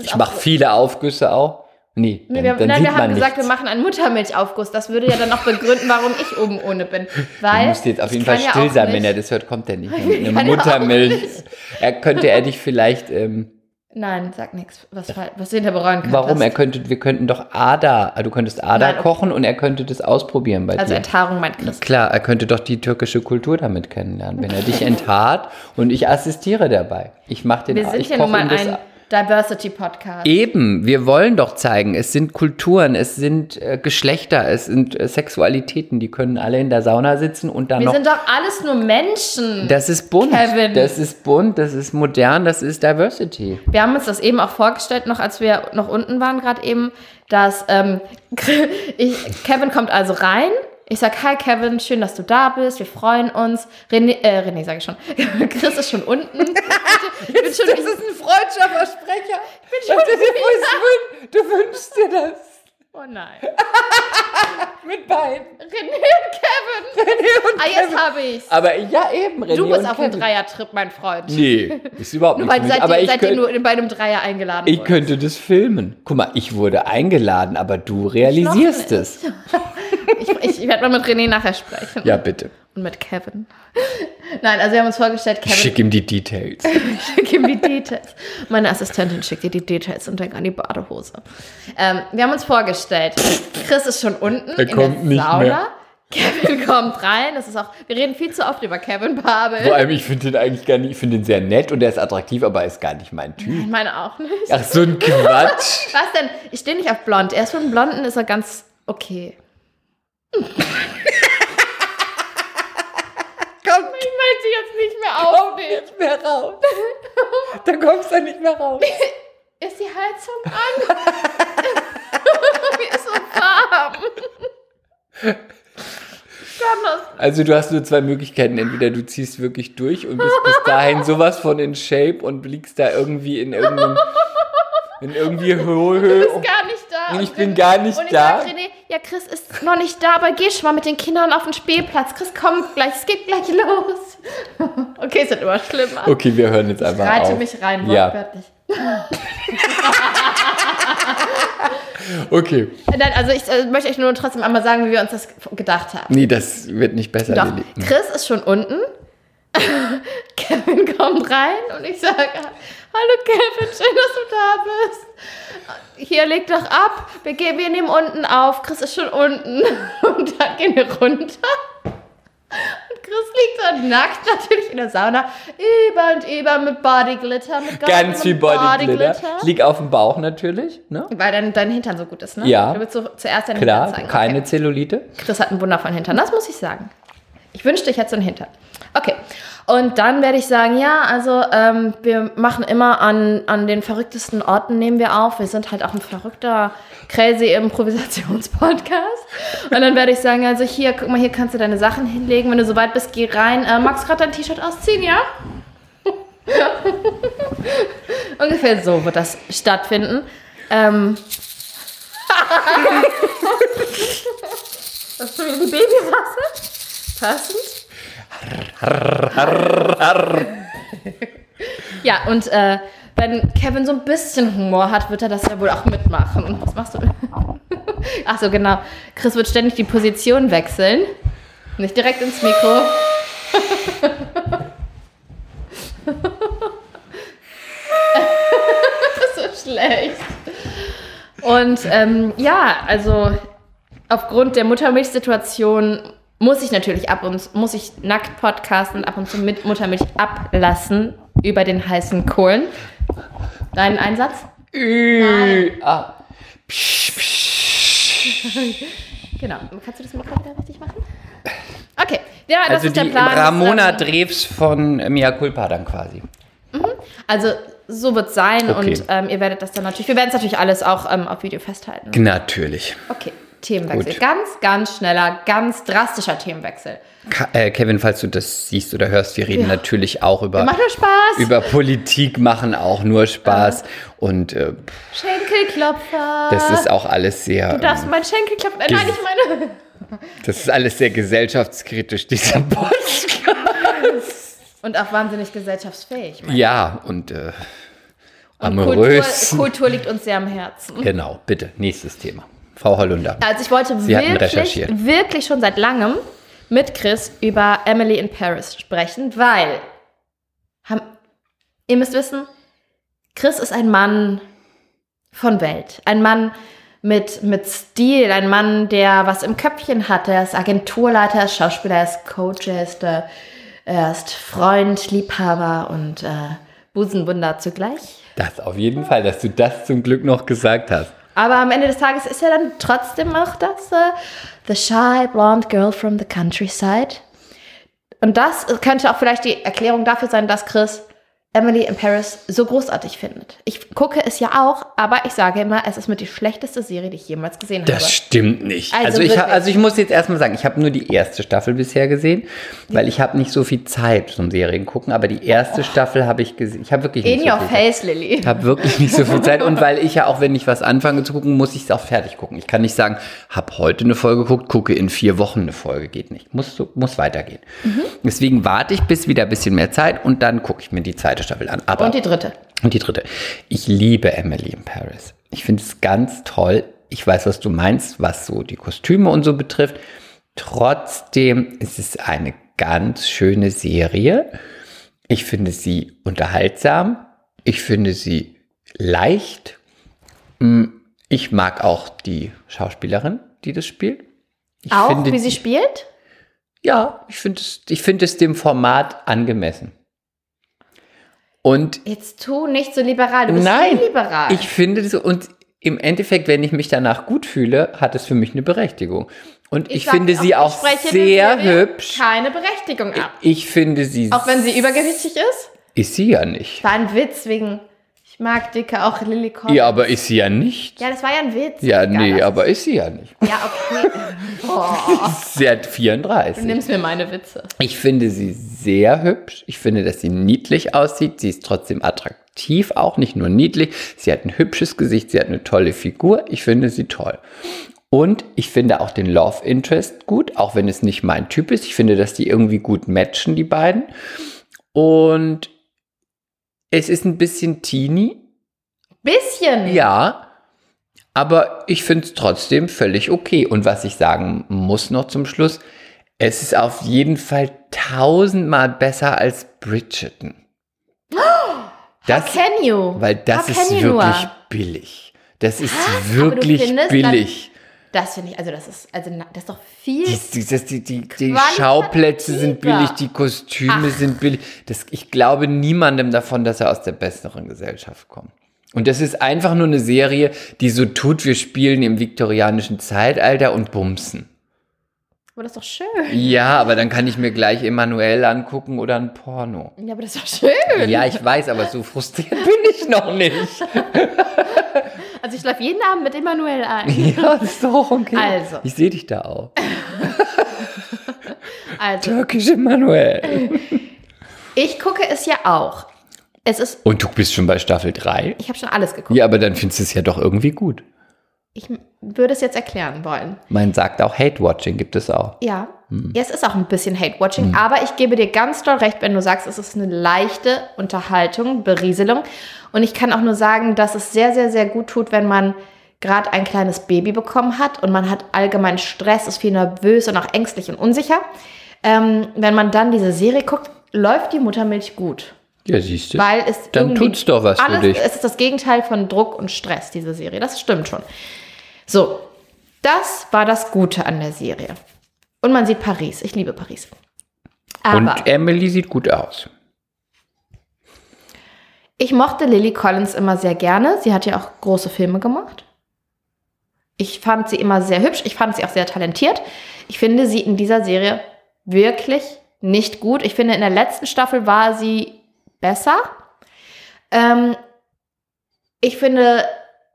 [SPEAKER 2] Ich mache viele Aufgüsse auch. Nee,
[SPEAKER 3] Nee,
[SPEAKER 2] dann,
[SPEAKER 3] wir,
[SPEAKER 2] dann
[SPEAKER 3] nein, wir haben gesagt,
[SPEAKER 2] nichts.
[SPEAKER 3] wir machen einen Muttermilchaufguss. Das würde ja dann auch begründen, warum ich oben ohne bin.
[SPEAKER 2] Er
[SPEAKER 3] Weil
[SPEAKER 2] müsste jetzt auf jeden Fall
[SPEAKER 3] ja
[SPEAKER 2] still
[SPEAKER 3] auch
[SPEAKER 2] sein,
[SPEAKER 3] nicht-
[SPEAKER 2] wenn er das hört, kommt er nicht (laughs)
[SPEAKER 3] auch
[SPEAKER 2] Muttermilch. Er könnte er dich vielleicht, ähm,
[SPEAKER 3] Nein, sag nichts, was, was du hinter bereuen könntest.
[SPEAKER 2] warum? Er könnte, wir könnten doch Ada, du könntest Ada
[SPEAKER 3] Nein, okay.
[SPEAKER 2] kochen und er könnte das ausprobieren bei
[SPEAKER 3] Also
[SPEAKER 2] dir.
[SPEAKER 3] Enthaarung meint Chris.
[SPEAKER 2] Klar, er könnte doch die türkische Kultur damit kennenlernen, wenn er dich (laughs) enthaart und ich assistiere dabei. Ich mache den
[SPEAKER 3] Wir sind
[SPEAKER 2] ich
[SPEAKER 3] ja nun mal
[SPEAKER 2] ihm das
[SPEAKER 3] ein Diversity-Podcast.
[SPEAKER 2] Eben, wir wollen doch zeigen, es sind Kulturen, es sind äh, Geschlechter, es sind äh, Sexualitäten, die können alle in der Sauna sitzen und dann
[SPEAKER 3] Wir
[SPEAKER 2] noch.
[SPEAKER 3] sind doch alles nur Menschen.
[SPEAKER 2] Das ist bunt,
[SPEAKER 3] Kevin.
[SPEAKER 2] das ist bunt, das ist modern, das ist Diversity.
[SPEAKER 3] Wir haben uns das eben auch vorgestellt, noch als wir noch unten waren, gerade eben, dass ähm, (laughs) ich, Kevin kommt also rein. Ich sag, hi Kevin, schön, dass du da bist. Wir freuen uns. René, äh, René sage ich schon. (laughs) Chris ist schon unten. Ich (laughs) bin schon,
[SPEAKER 2] Das ist ein freudscher Versprecher. Ich
[SPEAKER 3] schon
[SPEAKER 2] dir du wünschst dir das.
[SPEAKER 3] oh nein. (laughs)
[SPEAKER 2] Mit beiden.
[SPEAKER 3] René und Kevin.
[SPEAKER 2] René und
[SPEAKER 3] Ah, jetzt habe ich's.
[SPEAKER 2] Aber ja, eben, René
[SPEAKER 3] Du bist
[SPEAKER 2] und
[SPEAKER 3] auf einem
[SPEAKER 2] Kevin.
[SPEAKER 3] Dreier-Trip, mein Freund.
[SPEAKER 2] Nee, ist überhaupt
[SPEAKER 3] Nur
[SPEAKER 2] nicht
[SPEAKER 3] weil
[SPEAKER 2] für mich.
[SPEAKER 3] seid,
[SPEAKER 2] Aber
[SPEAKER 3] ihr,
[SPEAKER 2] ich,
[SPEAKER 3] seid ihr
[SPEAKER 2] könnt,
[SPEAKER 3] nur bei einem Dreier eingeladen
[SPEAKER 2] ich
[SPEAKER 3] wurdet.
[SPEAKER 2] könnte das filmen. Guck mal, ich wurde eingeladen, aber du realisierst
[SPEAKER 3] nicht.
[SPEAKER 2] es.
[SPEAKER 3] Ich, ich, ich werde mal mit René nachher sprechen.
[SPEAKER 2] Ja, bitte.
[SPEAKER 3] Und mit Kevin. Nein, also wir haben uns vorgestellt, Kevin
[SPEAKER 2] Schick ihm die Details. (laughs)
[SPEAKER 3] Schick ihm die Details. Meine Assistentin schickt dir die Details und denk an die Badehose. Ähm, wir haben uns vorgestellt, Chris ist schon unten
[SPEAKER 2] Er
[SPEAKER 3] in
[SPEAKER 2] kommt
[SPEAKER 3] der
[SPEAKER 2] nicht
[SPEAKER 3] Sauna.
[SPEAKER 2] mehr.
[SPEAKER 3] Kevin kommt rein. Das ist auch, wir reden viel zu oft über Kevin Babel.
[SPEAKER 2] Vor allem, ich finde den eigentlich gar nicht, ich finde den sehr nett und er ist attraktiv, aber er ist gar nicht mein Typ.
[SPEAKER 3] Ich meine auch nicht.
[SPEAKER 2] Ach, so ein Quatsch.
[SPEAKER 3] Was denn? Ich stehe nicht auf blond. Er ist für einen Blonden ist er ganz okay.
[SPEAKER 2] Komm,
[SPEAKER 3] Ich möchte jetzt nicht mehr aufnehmen.
[SPEAKER 2] nicht mehr raus. Da kommst du nicht mehr raus. (laughs)
[SPEAKER 3] Ist die Heizung an? Mir ist so warm.
[SPEAKER 2] Also du hast nur zwei Möglichkeiten. Entweder du ziehst wirklich durch und bist bis dahin sowas von in Shape und liegst da irgendwie in irgendeinem, in irgendwie Höhe.
[SPEAKER 3] Du bist gar nicht da.
[SPEAKER 2] Und ich bin gar nicht da.
[SPEAKER 3] Sag, René, ja, Chris ist noch nicht da, aber geh schon mal mit den Kindern auf den Spielplatz. Chris kommt gleich, es geht gleich los. (laughs) okay, es wird immer schlimmer.
[SPEAKER 2] Okay, wir hören jetzt einfach
[SPEAKER 3] Reite
[SPEAKER 2] auf.
[SPEAKER 3] mich rein,
[SPEAKER 2] Ja,
[SPEAKER 3] wortwörtlich. (laughs)
[SPEAKER 2] okay.
[SPEAKER 3] Nein, also ich äh, möchte euch nur trotzdem einmal sagen, wie wir uns das gedacht haben.
[SPEAKER 2] Nee, das wird nicht besser,
[SPEAKER 3] Doch,
[SPEAKER 2] Lilly.
[SPEAKER 3] Chris ist schon unten. (laughs) Kevin kommt rein und ich sage, hallo Kevin, schön, dass du da bist. Hier, leg doch ab. Wir, gehen, wir nehmen unten auf. Chris ist schon unten. (laughs) Und dann gehen wir runter. Und Chris liegt da nackt natürlich in der Sauna. Über und über mit Bodyglitter. Mit
[SPEAKER 2] Ganz viel Bodyglitter. Ich lieg auf dem Bauch natürlich, ne?
[SPEAKER 3] Weil dein, dein Hintern so gut ist, ne?
[SPEAKER 2] Ja.
[SPEAKER 3] Du willst so zuerst deinen
[SPEAKER 2] Klar,
[SPEAKER 3] Hintern zeigen.
[SPEAKER 2] keine
[SPEAKER 3] Okay.
[SPEAKER 2] Zellulite.
[SPEAKER 3] Chris hat einen wundervollen Hintern, das muss ich sagen. Ich wünschte, ich hätte so einen Hintern. Okay. Und dann werde ich sagen, ja, also ähm, wir machen immer an, an den verrücktesten Orten nehmen wir auf. Wir sind halt auch ein verrückter, crazy Improvisationspodcast. Und dann werde ich sagen, also hier, guck mal, hier kannst du deine Sachen hinlegen. Wenn du soweit bist, geh rein. Äh, magst du gerade dein T-Shirt ausziehen, ja? (laughs) Ungefähr so wird das stattfinden. Ähm, (laughs) das ist schon wieder die Babywasser. Passend. Ja, und äh, wenn Kevin so ein bisschen Humor hat, wird er das ja wohl auch mitmachen. Was machst du? (laughs) Ach so, genau. Chris wird ständig die Position wechseln. Nicht direkt ins Mikro. (laughs) das ist so schlecht. Und ähm, ja, also aufgrund der Muttermilchsituation muss ich natürlich ab und muss ich nackt podcasten und ab und zu mit Muttermilch ablassen über den heißen Kohlen. Deinen Einsatz?
[SPEAKER 2] Ü ah. Psch, psch. (laughs)
[SPEAKER 3] Genau. Kannst du das Mikro wieder richtig machen? Okay. Ja, das
[SPEAKER 2] Also
[SPEAKER 3] ist der Plan.
[SPEAKER 2] Ramona Drews von Mia Culpa dann quasi.
[SPEAKER 3] Also so wird es sein
[SPEAKER 2] Okay.
[SPEAKER 3] und ähm, ihr werdet das dann natürlich, wir werden es natürlich alles auch ähm, auf Video festhalten.
[SPEAKER 2] Natürlich.
[SPEAKER 3] Okay, Themenwechsel.
[SPEAKER 2] Gut.
[SPEAKER 3] Ganz, ganz schneller, ganz drastischer Themenwechsel.
[SPEAKER 2] Ka äh, Kevin, falls du das siehst oder hörst, wir reden
[SPEAKER 3] Ja.
[SPEAKER 2] natürlich auch über,
[SPEAKER 3] Macht nur Spaß.
[SPEAKER 2] über Politik, machen auch nur Spaß. Und äh,
[SPEAKER 3] Schenkelklopfer.
[SPEAKER 2] das ist auch alles sehr.
[SPEAKER 3] Du darfst
[SPEAKER 2] ähm,
[SPEAKER 3] mein Schenkelklopfer. Äh, nein, ich meine.
[SPEAKER 2] Das ist alles sehr gesellschaftskritisch, dieser (laughs) Podcast.
[SPEAKER 3] Und auch wahnsinnig gesellschaftsfählich.
[SPEAKER 2] Ja, und äh,
[SPEAKER 3] Und Kultur. Kultur liegt uns sehr am Herzen.
[SPEAKER 2] Genau, bitte, nächstes Thema. Frau Hollunder.
[SPEAKER 3] Also ich wollte
[SPEAKER 2] Sie
[SPEAKER 3] wirklich,
[SPEAKER 2] recherchiert.
[SPEAKER 3] wirklich schon seit langem mit Chris über Emily in Paris sprechen, weil haben, ihr müsst wissen, Chris ist ein Mann von Welt, ein Mann mit, mit Stil, ein Mann, der was im Köpfchen hat. Er ist Agenturleiter, er ist Schauspieler, er ist Coach, er ist, äh, er ist Freund, Liebhaber und äh, Busenwunder zugleich.
[SPEAKER 2] Das auf jeden Fall, dass du das zum Glück noch gesagt hast.
[SPEAKER 3] Aber am Ende des Tages ist er dann trotzdem auch das äh, The Shy Blonde Girl from the Countryside. Und das könnte auch vielleicht die Erklärung dafür sein, dass Chris Emily in Paris so großartig findet. Ich gucke es ja auch, aber ich sage immer, es ist mit die schlechteste Serie, die ich jemals gesehen
[SPEAKER 2] Das
[SPEAKER 3] habe.
[SPEAKER 2] stimmt nicht.
[SPEAKER 3] Also
[SPEAKER 2] Also, ich, also ich muss jetzt erstmal sagen, ich habe nur die erste Staffel bisher gesehen, weil ich habe nicht so viel Zeit zum Serien gucken, aber die erste Staffel habe ich gesehen. Ich habe wirklich nicht
[SPEAKER 3] In
[SPEAKER 2] so
[SPEAKER 3] your
[SPEAKER 2] viel
[SPEAKER 3] face, Lilly.
[SPEAKER 2] Ich habe wirklich nicht so viel Zeit und weil ich ja auch, wenn ich was anfange zu gucken, muss ich es auch fertig gucken. Ich kann nicht sagen, habe heute eine Folge geguckt, gucke in vier Wochen eine Folge. Geht nicht. Muss, muss weitergehen.
[SPEAKER 3] Mhm.
[SPEAKER 2] Deswegen warte ich bis wieder ein bisschen mehr Zeit und dann gucke ich mir die zweite Staffel an. Aber
[SPEAKER 3] Und die dritte.
[SPEAKER 2] und die dritte. Ich liebe Emily in Paris. Ich finde es ganz toll. Ich weiß, was du meinst, was so die Kostüme und so betrifft. Trotzdem ist es eine ganz schöne Serie. Ich finde sie unterhaltsam. Ich finde sie leicht. Mm, Ich mag auch die Schauspielerin, die das spielt. Ich
[SPEAKER 3] auch,
[SPEAKER 2] finde
[SPEAKER 3] wie sie spielt?
[SPEAKER 2] Ja, ich finde es, ich finde es dem Format angemessen. Und
[SPEAKER 3] Jetzt tu nicht so liberal. Du bist
[SPEAKER 2] Nein,
[SPEAKER 3] liberal.
[SPEAKER 2] ich finde das und im Endeffekt, wenn ich mich danach gut fühle, hat es für mich eine Berechtigung. Und ich,
[SPEAKER 3] sag
[SPEAKER 2] finde sie auch
[SPEAKER 3] ich spreche der
[SPEAKER 2] sehr hübsch.
[SPEAKER 3] Keine Berechtigung ab.
[SPEAKER 2] Ich finde sie.
[SPEAKER 3] Auch wenn sie übergewichtig ist?
[SPEAKER 2] Ist sie ja nicht.
[SPEAKER 3] War ein Witz wegen, ich mag dicke, auch Lily Collins.
[SPEAKER 2] Ja, aber ist sie ja nicht.
[SPEAKER 3] Ja, das war ja ein Witz.
[SPEAKER 2] Ja, nee, aber ist sie ja nicht.
[SPEAKER 3] Ja, okay. Boah, (laughs)
[SPEAKER 2] Sie hat
[SPEAKER 3] du
[SPEAKER 2] 34.
[SPEAKER 3] nimmst mir meine Witze.
[SPEAKER 2] Ich finde sie sehr hübsch. Ich finde, dass sie niedlich aussieht. Sie ist trotzdem attraktiv, auch nicht nur niedlich. Sie hat ein hübsches Gesicht, sie hat eine tolle Figur. Ich finde sie toll. Und ich finde auch den Love Interest gut, auch wenn es nicht mein Typ ist. Ich finde, dass die irgendwie gut matchen, die beiden. Und es ist ein bisschen teeny,
[SPEAKER 3] Bisschen.
[SPEAKER 2] ja, aber ich finde es trotzdem völlig okay. Und was ich sagen muss noch zum Schluss, es ist auf jeden Fall tausendmal besser als Bridgerton. (gasps) Das,
[SPEAKER 3] Can you?
[SPEAKER 2] weil das
[SPEAKER 3] How
[SPEAKER 2] ist
[SPEAKER 3] you
[SPEAKER 2] wirklich
[SPEAKER 3] nur?
[SPEAKER 2] billig. Das ist
[SPEAKER 3] du
[SPEAKER 2] wirklich billig.
[SPEAKER 3] Das finde ich, also das ist, also das ist doch viel.
[SPEAKER 2] Die, das, die, die, die. Schauplätze sind billig, die Kostüme sind billig. Das, ich glaube niemandem davon, dass er aus der besseren Gesellschaft kommt. Und das ist einfach nur eine Serie, die so tut, wir spielen im viktorianischen Zeitalter und bumsen.
[SPEAKER 3] aber das ist doch schön.
[SPEAKER 2] Ja, aber dann kann ich mir gleich Emanuel angucken oder ein Porno.
[SPEAKER 3] Ja, aber das ist doch schön.
[SPEAKER 2] Ja, ich weiß, aber so frustriert bin ich noch nicht. (laughs)
[SPEAKER 3] Also ich schlafe jeden Abend mit Emanuel ein. (laughs)
[SPEAKER 2] Ja, das ist doch okay.
[SPEAKER 3] Also.
[SPEAKER 2] Ich sehe dich da auch. (laughs)
[SPEAKER 3] Also,
[SPEAKER 2] Türkisch Emanuel.
[SPEAKER 3] ich gucke es ja auch. Es ist,
[SPEAKER 2] Und du bist schon bei Staffel 3?
[SPEAKER 3] ich habe schon alles geguckt.
[SPEAKER 2] Ja, aber dann findest du es ja doch irgendwie gut.
[SPEAKER 3] Ich würde es jetzt erklären wollen.
[SPEAKER 2] Man sagt auch Hate-Watching gibt es auch.
[SPEAKER 3] Ja.
[SPEAKER 2] Hm.
[SPEAKER 3] ja, es ist auch ein bisschen Hate-Watching, aber ich gebe dir ganz doll recht, wenn du sagst, es ist eine leichte Unterhaltung, Berieselung. Und ich kann auch nur sagen, dass es sehr, sehr, sehr gut tut, wenn man gerade ein kleines Baby bekommen hat und man hat allgemein Stress, ist viel nervös und auch ängstlich und unsicher. Ähm, wenn man dann diese Serie guckt, läuft die Muttermilch gut.
[SPEAKER 2] Ja, siehst du.
[SPEAKER 3] Weil es
[SPEAKER 2] Dann
[SPEAKER 3] irgendwie
[SPEAKER 2] tut's doch was für
[SPEAKER 3] alles,
[SPEAKER 2] dich.
[SPEAKER 3] Es ist das Gegenteil von Druck und Stress, diese Serie. Das stimmt schon. So, das war das Gute an der Serie. Und man sieht Paris. Ich liebe Paris. Aber
[SPEAKER 2] Und Emily sieht gut aus.
[SPEAKER 3] ich mochte Lily Collins immer sehr gerne. Sie hat ja auch große Filme gemacht. Ich fand sie immer sehr hübsch. Ich fand sie auch sehr talentiert. Ich finde sie in dieser Serie wirklich nicht gut. Ich finde, in der letzten Staffel war sie besser. Ähm, ich finde,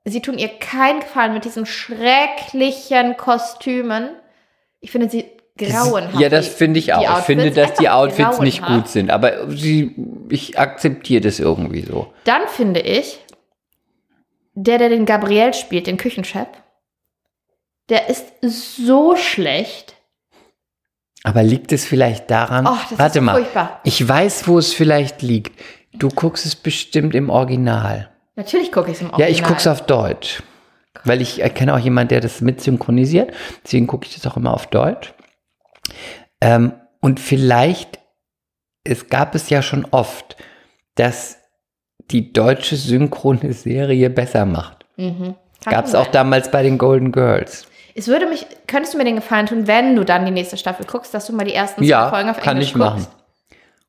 [SPEAKER 3] sie tun ihr keinen Gefallen mit diesen schrecklichen Kostümen. Ich finde sie grauenhaft.
[SPEAKER 2] Ja, das finde ich auch. Ich finde, dass die Outfits nicht gut sind. Aber sie, ich akzeptiere das irgendwie so.
[SPEAKER 3] Dann finde ich, der, der den Gabriel spielt, den Küchenchef, der ist so schlecht.
[SPEAKER 2] Aber liegt es vielleicht daran?
[SPEAKER 3] Och,
[SPEAKER 2] Warte mal.
[SPEAKER 3] furchtbar.
[SPEAKER 2] Ich weiß, wo es vielleicht liegt. Du guckst es bestimmt im Original.
[SPEAKER 3] Natürlich gucke ich es im
[SPEAKER 2] Ja,
[SPEAKER 3] Original.
[SPEAKER 2] ich gucke es auf Deutsch. Weil ich erkenne auch jemanden, der das mit synchronisiert. Deswegen gucke ich das auch immer auf Deutsch. Ähm, und vielleicht, es gab es ja schon oft, dass die deutsche synchrone Serie besser macht.
[SPEAKER 3] Mhm. Kann
[SPEAKER 2] Gab es auch damals bei den Golden Girls.
[SPEAKER 3] Es würde mich, könntest du mir den Gefallen tun, wenn du dann die nächste Staffel guckst, dass du mal die ersten zwei
[SPEAKER 2] Ja,
[SPEAKER 3] Folgen auf
[SPEAKER 2] kann
[SPEAKER 3] Englisch
[SPEAKER 2] ich machen.
[SPEAKER 3] guckst?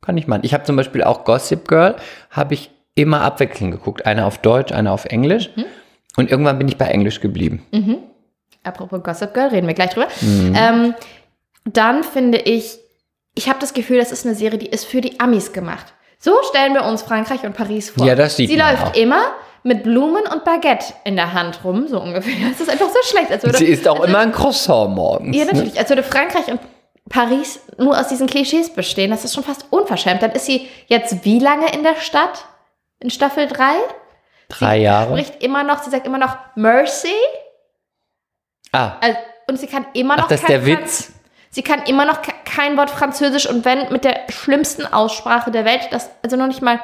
[SPEAKER 2] Kann ich machen. Ich habe zum Beispiel auch Gossip Girl, habe ich immer abwechselnd geguckt. Eine auf Deutsch, eine auf Englisch.
[SPEAKER 3] Mhm.
[SPEAKER 2] Und irgendwann bin ich bei Englisch geblieben.
[SPEAKER 3] Apropos Gossip Girl, reden wir gleich drüber.
[SPEAKER 2] Mhm.
[SPEAKER 3] Ähm, dann finde ich, ich habe das Gefühl, das ist eine Serie, die ist für die Amis gemacht. So stellen wir uns Frankreich und Paris vor.
[SPEAKER 2] Ja, das sieht
[SPEAKER 3] Sie
[SPEAKER 2] man
[SPEAKER 3] läuft
[SPEAKER 2] auch.
[SPEAKER 3] immer mit Blumen und Baguette in der Hand rum, so ungefähr. (laughs) Es ist einfach so schlecht. Als würde,
[SPEAKER 2] Sie isst auch
[SPEAKER 3] als
[SPEAKER 2] immer ein Croissant morgens.
[SPEAKER 3] Ja,
[SPEAKER 2] ne?
[SPEAKER 3] natürlich. Als würde Frankreich und Paris nur aus diesen Klischees bestehen. Das ist schon fast unverschämt. Dann ist sie jetzt wie lange in der Stadt? In Staffel 3?
[SPEAKER 2] Drei Jahre.
[SPEAKER 3] Spricht immer noch, sie sagt immer noch Mercy.
[SPEAKER 2] Ah,
[SPEAKER 3] Also, und sie kann immer noch
[SPEAKER 2] ach, das ist der Witz.
[SPEAKER 3] Sie kann immer noch ke- kein Wort Französisch und wenn mit der schlimmsten Aussprache der Welt, das, also noch nicht mal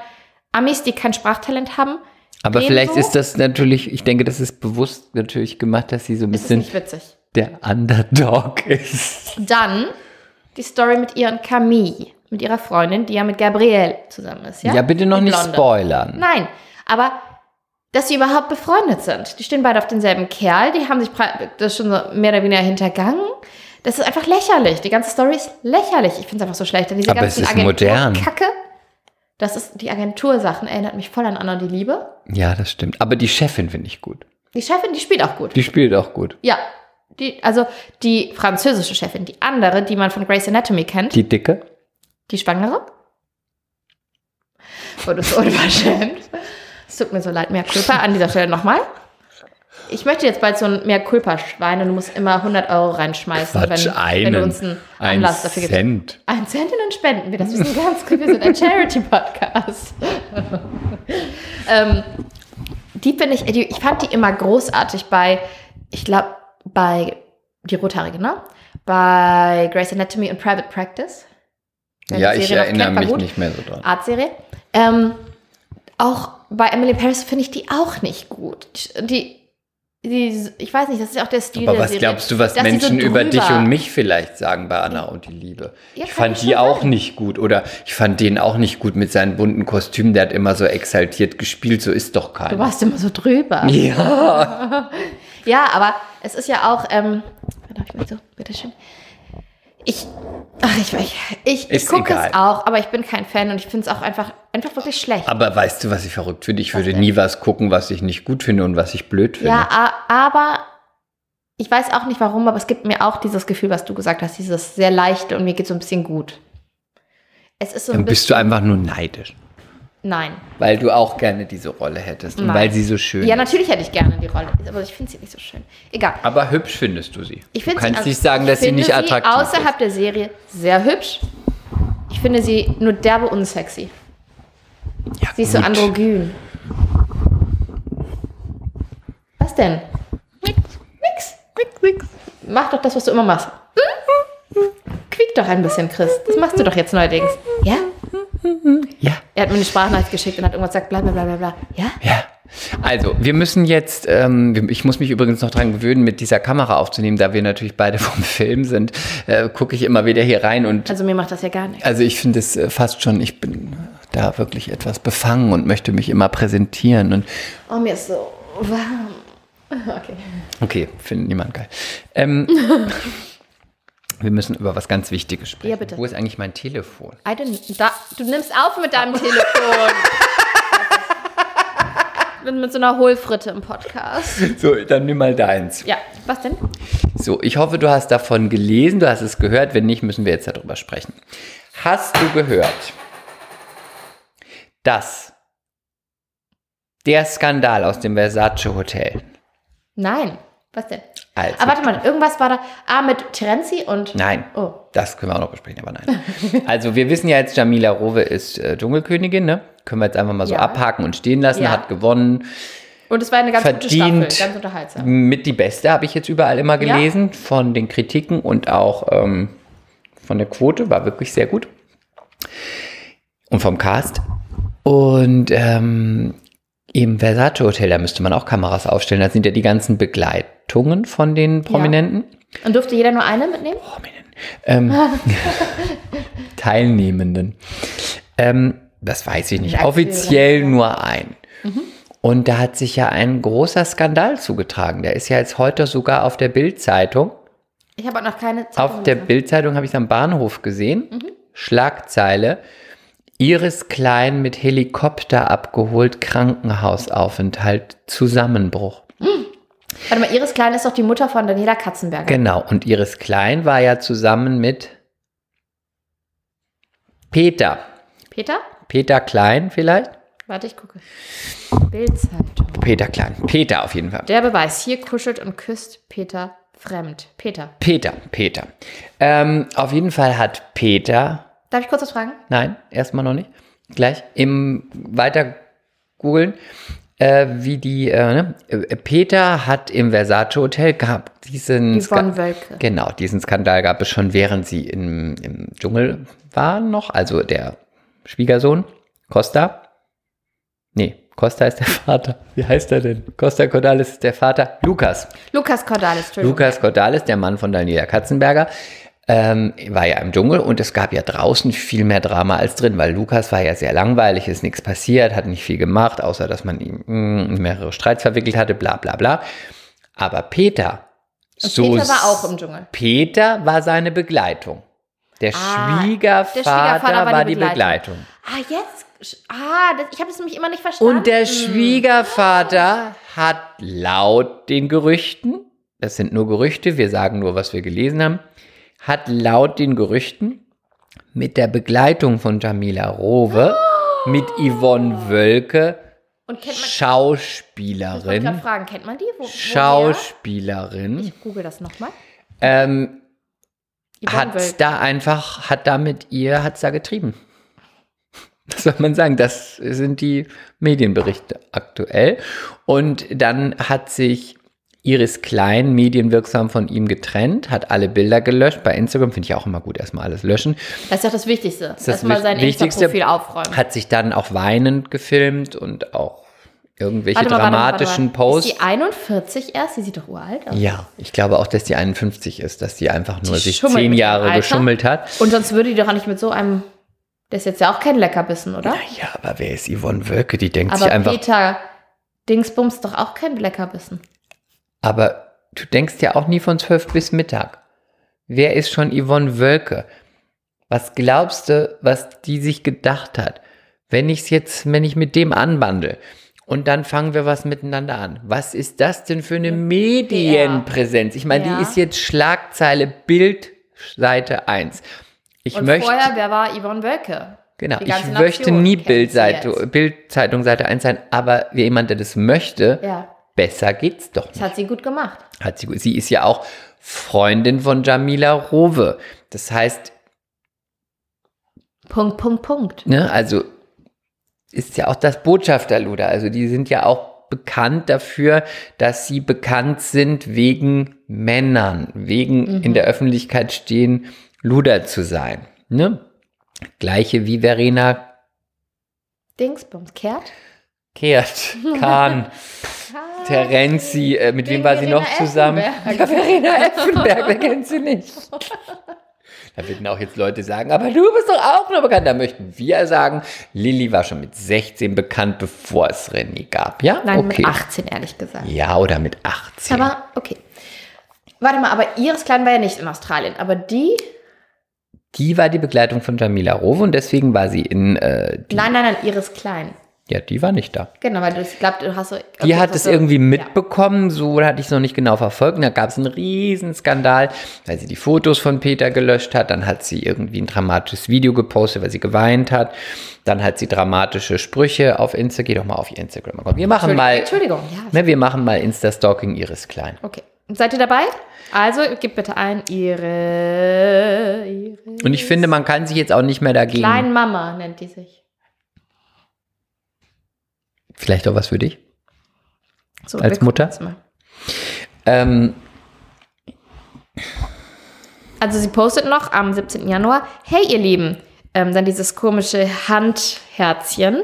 [SPEAKER 3] Amis, die kein Sprachtalent haben,
[SPEAKER 2] Aber vielleicht
[SPEAKER 3] so.
[SPEAKER 2] ist das natürlich, ich denke, das ist bewusst natürlich gemacht, dass sie so ein
[SPEAKER 3] es
[SPEAKER 2] bisschen
[SPEAKER 3] nicht witzig.
[SPEAKER 2] der Underdog (laughs) ist.
[SPEAKER 3] Dann die Story mit ihr und Camille, mit ihrer Freundin, die ja mit Gabrielle zusammen ist. Ja,
[SPEAKER 2] Ja, bitte noch nicht spoilern.
[SPEAKER 3] Nein, aber dass sie überhaupt befreundet sind. Die stehen beide auf denselben Kerl, die haben sich das schon so mehr oder weniger hintergangen. Das ist einfach lächerlich. Die ganze Story ist lächerlich. Ich finde es einfach so schlecht. Denn diese
[SPEAKER 2] Aber es ist modern.
[SPEAKER 3] Kacke. Das ist die Agentursachen, erinnert mich voll an Anna die Liebe.
[SPEAKER 2] Ja, das stimmt. Aber die Chefin finde ich gut.
[SPEAKER 3] Die Chefin, die spielt auch gut.
[SPEAKER 2] Die spielt auch gut.
[SPEAKER 3] ja. Die, also die französische Chefin, die andere, die man von Grey's Anatomy kennt, die,
[SPEAKER 2] Die Dicke?
[SPEAKER 3] Schwangere. Wurde so unverschämt. Es tut mir so leid, mehr Culpa an dieser Stelle nochmal. Ich möchte jetzt bald so ein mehr Culpa-Schwein und du musst immer 100 Euro reinschmeißen,
[SPEAKER 2] Quatsch,
[SPEAKER 3] wenn,
[SPEAKER 2] einen.
[SPEAKER 3] wenn du uns einen
[SPEAKER 2] Ein
[SPEAKER 3] Anlass dafür gibst.
[SPEAKER 2] Cent.
[SPEAKER 3] Ein Cent und dann spenden wir das. Wir sind ganz gut, wir sind ein Charity-Podcast. (laughs) ähm, die finde ich, die, ich fand die immer großartig bei, ich glaube, bei die Rothaarige, ne? Bei Grey's Anatomy und Private Practice.
[SPEAKER 2] Ja, ich erinnere
[SPEAKER 3] kennt,
[SPEAKER 2] mich
[SPEAKER 3] gut.
[SPEAKER 2] nicht mehr so dran.
[SPEAKER 3] Artserie. Ähm, auch bei Emily Paris finde ich die auch nicht gut. Die, die, ich weiß nicht, das ist auch der Stil
[SPEAKER 2] Aber was
[SPEAKER 3] Serie.
[SPEAKER 2] glaubst du, was Menschen
[SPEAKER 3] so
[SPEAKER 2] über dich und mich vielleicht sagen bei Anna und die Liebe?
[SPEAKER 3] Ja,
[SPEAKER 2] ich fand die auch
[SPEAKER 3] sein.
[SPEAKER 2] nicht gut. Oder ich fand den auch nicht gut mit seinen bunten Kostümen. Der hat immer so exaltiert gespielt. So ist doch
[SPEAKER 3] Du
[SPEAKER 2] keiner.
[SPEAKER 3] warst immer so drüber. (laughs)
[SPEAKER 2] Ja.
[SPEAKER 3] Ja, aber es ist ja auch, ähm, darf ich mal so, bitteschön. Ich, ach, ich, ich, ich, ich gucke es auch, aber ich bin kein Fan und ich finde es auch einfach, einfach wirklich schlecht.
[SPEAKER 2] Aber weißt du, was ich verrückt finde? Ich würde
[SPEAKER 3] denn?
[SPEAKER 2] nie was gucken, was ich nicht gut finde und was ich blöd finde.
[SPEAKER 3] Ja, aber ich weiß auch nicht warum, aber es gibt mir auch dieses Gefühl, was du gesagt hast, dieses sehr leichte und mir geht so ein bisschen gut. Es ist so ein
[SPEAKER 2] Dann bist du einfach nur neidisch.
[SPEAKER 3] Nein.
[SPEAKER 2] Weil du auch gerne diese Rolle hättest und
[SPEAKER 3] Nein.
[SPEAKER 2] weil sie so schön
[SPEAKER 3] Ja,
[SPEAKER 2] ist.
[SPEAKER 3] natürlich hätte ich gerne die Rolle, aber ich finde sie nicht so schön. Egal.
[SPEAKER 2] Aber hübsch findest du sie.
[SPEAKER 3] Ich
[SPEAKER 2] du
[SPEAKER 3] finde
[SPEAKER 2] kannst
[SPEAKER 3] sie,
[SPEAKER 2] nicht sagen, dass sie nicht attraktiv
[SPEAKER 3] außerhalb
[SPEAKER 2] ist.
[SPEAKER 3] der Serie sehr hübsch. Ich finde sie nur derbe unsexy.
[SPEAKER 2] Ja,
[SPEAKER 3] Sie ist so androgyn. Was denn? Nix. Nix. Nix, nix. Mach doch das, was du immer machst. Quiek doch ein bisschen, Chris. Das machst du doch jetzt neuerdings.
[SPEAKER 2] Ja?
[SPEAKER 3] Er hat mir eine Sprachnachricht geschickt und hat irgendwas gesagt, bla bla bla bla bla. Ja?
[SPEAKER 2] Ja. Also, wir müssen jetzt, ähm, ich muss mich übrigens noch dran gewöhnen, mit dieser Kamera aufzunehmen, da wir natürlich beide (laughs) vom Film sind, äh, gucke ich immer wieder hier rein und
[SPEAKER 3] Also mir macht das ja gar nichts.
[SPEAKER 2] also ich finde es äh, fast schon, ich bin da wirklich etwas befangen und möchte mich immer präsentieren und
[SPEAKER 3] Oh, mir ist so warm. (laughs) Okay.
[SPEAKER 2] okay, findet niemand geil. Ähm, (laughs) wir müssen über was ganz Wichtiges sprechen.
[SPEAKER 3] Ja, bitte.
[SPEAKER 2] Wo ist eigentlich mein Telefon?
[SPEAKER 3] I don't, da, du nimmst auf mit deinem Telefon. (laughs) ich bin mit so einer Hohlfritte im Podcast.
[SPEAKER 2] So, dann nimm mal deins.
[SPEAKER 3] Ja, was denn?
[SPEAKER 2] So, ich hoffe, du hast davon gelesen, du hast es gehört. Wenn nicht, müssen wir jetzt darüber sprechen. Hast du gehört, dass Der Skandal aus dem Versace Hotel.
[SPEAKER 3] Nein. Was denn?
[SPEAKER 2] Also,
[SPEAKER 3] Ah, warte mal, irgendwas war da. Ah, mit Terenzi und.
[SPEAKER 2] Nein.
[SPEAKER 3] Oh.
[SPEAKER 2] Das können wir auch noch besprechen, aber nein. also wir wissen ja jetzt, Jamila Rowe ist äh, Dschungelkönigin, ne? Können wir jetzt einfach mal so
[SPEAKER 3] Ja.
[SPEAKER 2] abhaken und stehen lassen,
[SPEAKER 3] Ja.
[SPEAKER 2] hat gewonnen.
[SPEAKER 3] Und es war eine ganz gute
[SPEAKER 2] Verdient.
[SPEAKER 3] Staffel, ganz unterhaltsam.
[SPEAKER 2] Mit die beste habe ich jetzt überall immer
[SPEAKER 3] Ja.
[SPEAKER 2] gelesen, von den Kritiken und auch ähm, von der Quote, war wirklich sehr gut. Und vom Cast. Und ähm, im Versace Hotel, da müsste man auch Kameras aufstellen. Da sind ja die ganzen Begleitungen von den Prominenten.
[SPEAKER 3] Und durfte jeder nur eine mitnehmen?
[SPEAKER 2] Prominenten. Ähm, (laughs) Teilnehmenden. Ähm, das weiß ich nicht. Offiziell
[SPEAKER 3] ja.
[SPEAKER 2] nur ein. Und da hat sich ja ein großer Skandal zugetragen. Der ist ja jetzt heute sogar auf der Bild-Zeitung.
[SPEAKER 3] Ich habe auch noch keine Zeit.
[SPEAKER 2] Auf der Bild-Zeitung habe ich es am Bahnhof gesehen. Schlagzeile. Iris Klein mit Helikopter abgeholt, Krankenhausaufenthalt, Zusammenbruch.
[SPEAKER 3] Warte mal, Iris Klein ist doch die Mutter von Daniela Katzenberger.
[SPEAKER 2] Genau, und Iris Klein war ja zusammen mit Peter.
[SPEAKER 3] Peter?
[SPEAKER 2] Peter Klein vielleicht?
[SPEAKER 3] Warte, ich gucke. Bildzeitung.
[SPEAKER 2] Peter Klein. Peter auf jeden Fall.
[SPEAKER 3] Der Beweis. Hier kuschelt und küsst Peter fremd. Peter.
[SPEAKER 2] Peter, Peter. Ähm, auf jeden Fall hat Peter,
[SPEAKER 3] Darf ich kurz was fragen?
[SPEAKER 2] nein, erstmal noch nicht, gleich, im weiter googeln, äh, wie die, äh, ne? Äh, Peter hat im Versace Hotel gab diesen
[SPEAKER 3] Yvonne Wölke.
[SPEAKER 2] Genau, diesen Skandal gab es schon, während sie im, im Dschungel waren noch, also der Schwiegersohn, Costa. Nee, Costa ist der (laughs) Vater. Wie heißt er denn? Costa Cordalis ist der Vater. Lukas.
[SPEAKER 3] Lukas Cordalis.
[SPEAKER 2] Lukas Cordalis, der Mann von Daniela Katzenberger, ähm, war ja im Dschungel und es gab ja draußen viel mehr Drama als drin, weil Lukas war ja sehr langweilig, ist nichts passiert, hat nicht viel gemacht, außer dass man ihm mm, mehrere Streits verwickelt hatte, bla bla bla. Aber Peter,
[SPEAKER 3] Und
[SPEAKER 2] so
[SPEAKER 3] Peter war auch im Dschungel.
[SPEAKER 2] Peter war seine Begleitung. Der,
[SPEAKER 3] Ah,
[SPEAKER 2] Schwiegervater,
[SPEAKER 3] der Schwiegervater
[SPEAKER 2] war, die Begleitung.
[SPEAKER 3] Ah, jetzt. Ah, das, ich habe das nämlich immer nicht verstanden.
[SPEAKER 2] Und der Schwiegervater hat laut den Gerüchten, das sind nur Gerüchte, wir sagen nur, was wir gelesen haben, hat laut den Gerüchten mit der Begleitung von Jamila Rowe, mit Yvonne Wölke,
[SPEAKER 3] man.
[SPEAKER 2] Schauspielerin,
[SPEAKER 3] gerade fragen, kennt man die? Wo?
[SPEAKER 2] Schauspielerin,
[SPEAKER 3] Ich google das nochmal.
[SPEAKER 2] ähm, hat da einfach, hat da mit ihr, hat's da getrieben. Was soll man sagen? Das sind die Medienberichte aktuell. Und dann hat sich Iris Klein medienwirksam von ihm getrennt, hat alle Bilder gelöscht. Bei Instagram finde ich auch immer gut, erstmal alles löschen.
[SPEAKER 3] Das ist doch das Wichtigste.
[SPEAKER 2] Das
[SPEAKER 3] Erstmal sein
[SPEAKER 2] Wichtigste.
[SPEAKER 3] Insta-Profil aufräumen.
[SPEAKER 2] Hat sich dann auch weinend gefilmt und auch irgendwelche
[SPEAKER 3] Warte mal, warte mal,
[SPEAKER 2] dramatischen
[SPEAKER 3] warte mal.
[SPEAKER 2] Posts.
[SPEAKER 3] Ist die 41 erst? Sie sieht doch uralt aus.
[SPEAKER 2] ja, ich glaube auch, dass die 51 ist, dass die einfach nur
[SPEAKER 3] Die
[SPEAKER 2] sich zehn Jahre geschummelt hat.
[SPEAKER 3] Und sonst würde die doch auch nicht mit so einem. Der ist jetzt ja auch kein Leckerbissen, oder?
[SPEAKER 2] Ja, aber wer ist Yvonne Wölke? Die denkt sich
[SPEAKER 3] Aber
[SPEAKER 2] einfach.
[SPEAKER 3] Peter Dingsbums doch auch kein Leckerbissen.
[SPEAKER 2] Aber du denkst ja auch nie von 12 bis Mittag. Wer ist schon Yvonne Wölke? Was glaubst du, was die sich gedacht hat? Wenn ich jetzt, wenn ich mit dem anbandel und dann fangen wir was miteinander an. Was ist das denn für eine Medienpräsenz? Ich meine,
[SPEAKER 3] Ja.
[SPEAKER 2] die ist jetzt Schlagzeile Bild Seite 1. Ich
[SPEAKER 3] Und
[SPEAKER 2] möchte
[SPEAKER 3] vorher, wer war Yvonne Wölke?
[SPEAKER 2] Genau, ich
[SPEAKER 3] ganze
[SPEAKER 2] möchte
[SPEAKER 3] Nation
[SPEAKER 2] nie Bildzeitung, Seite 1 sein, aber wie jemand, der das möchte,
[SPEAKER 3] Ja,
[SPEAKER 2] besser geht's doch
[SPEAKER 3] das
[SPEAKER 2] nicht.
[SPEAKER 3] hat sie gut gemacht.
[SPEAKER 2] Hat sie, sie ist ja auch Freundin von Jamila Rowe. Das heißt,
[SPEAKER 3] Punkt, Punkt, Punkt.
[SPEAKER 2] ne, also ist ja auch das Botschafterluder. Also die sind ja auch bekannt dafür, dass sie bekannt sind wegen Männern, wegen in der Öffentlichkeit stehen, Luder zu sein. Ne? Gleiche wie Verena
[SPEAKER 3] Dingsbums, Kehrt?
[SPEAKER 2] Kehrt, Kahn, (laughs) Terenzi, äh, mit wem war sie noch zusammen? Ja, Verena Effenberg, wer kennt sie nicht? Da werden auch jetzt Leute sagen, aber du bist doch auch nur bekannt. Da möchten wir sagen, Lilly war schon mit 16 bekannt, bevor es René gab. Ja,
[SPEAKER 3] Nein,
[SPEAKER 2] okay.
[SPEAKER 3] mit 18, ehrlich gesagt.
[SPEAKER 2] Ja, oder mit 18.
[SPEAKER 3] Aber, okay. Warte mal, aber Iris Klein war ja nicht in Australien. Aber die.
[SPEAKER 2] die war die Begleitung von Jamila Rowe und deswegen war sie in äh,
[SPEAKER 3] Nein, nein, nein, Iris Klein.
[SPEAKER 2] Ja, die war nicht da.
[SPEAKER 3] Genau, weil du, ich glaube, du hast so.
[SPEAKER 2] Die hat es irgendwie
[SPEAKER 3] Ja.
[SPEAKER 2] mitbekommen, so hatte ich es noch nicht genau verfolgt. Und da gab es einen riesen Skandal, weil sie die Fotos von Peter gelöscht hat. Dann hat sie irgendwie ein dramatisches Video gepostet, weil sie geweint hat. Dann hat sie dramatische Sprüche auf Insta. Geh doch mal auf ihr Instagram. Wir machen mal,
[SPEAKER 3] Entschuldigung, ja.
[SPEAKER 2] ne, wir machen mal Insta-Stalking ihres Kleinen.
[SPEAKER 3] Okay. Seid ihr dabei? Also, gib bitte ein ihre, ihre
[SPEAKER 2] Und ich finde, man kann sich jetzt auch nicht mehr dagegen.
[SPEAKER 3] Kleinmama nennt die sich.
[SPEAKER 2] Vielleicht auch was für dich.
[SPEAKER 3] So,
[SPEAKER 2] Als Mutter? Ähm,
[SPEAKER 3] Also sie postet noch am 17. Januar, hey ihr Lieben, ähm, dann dieses komische Handherzchen.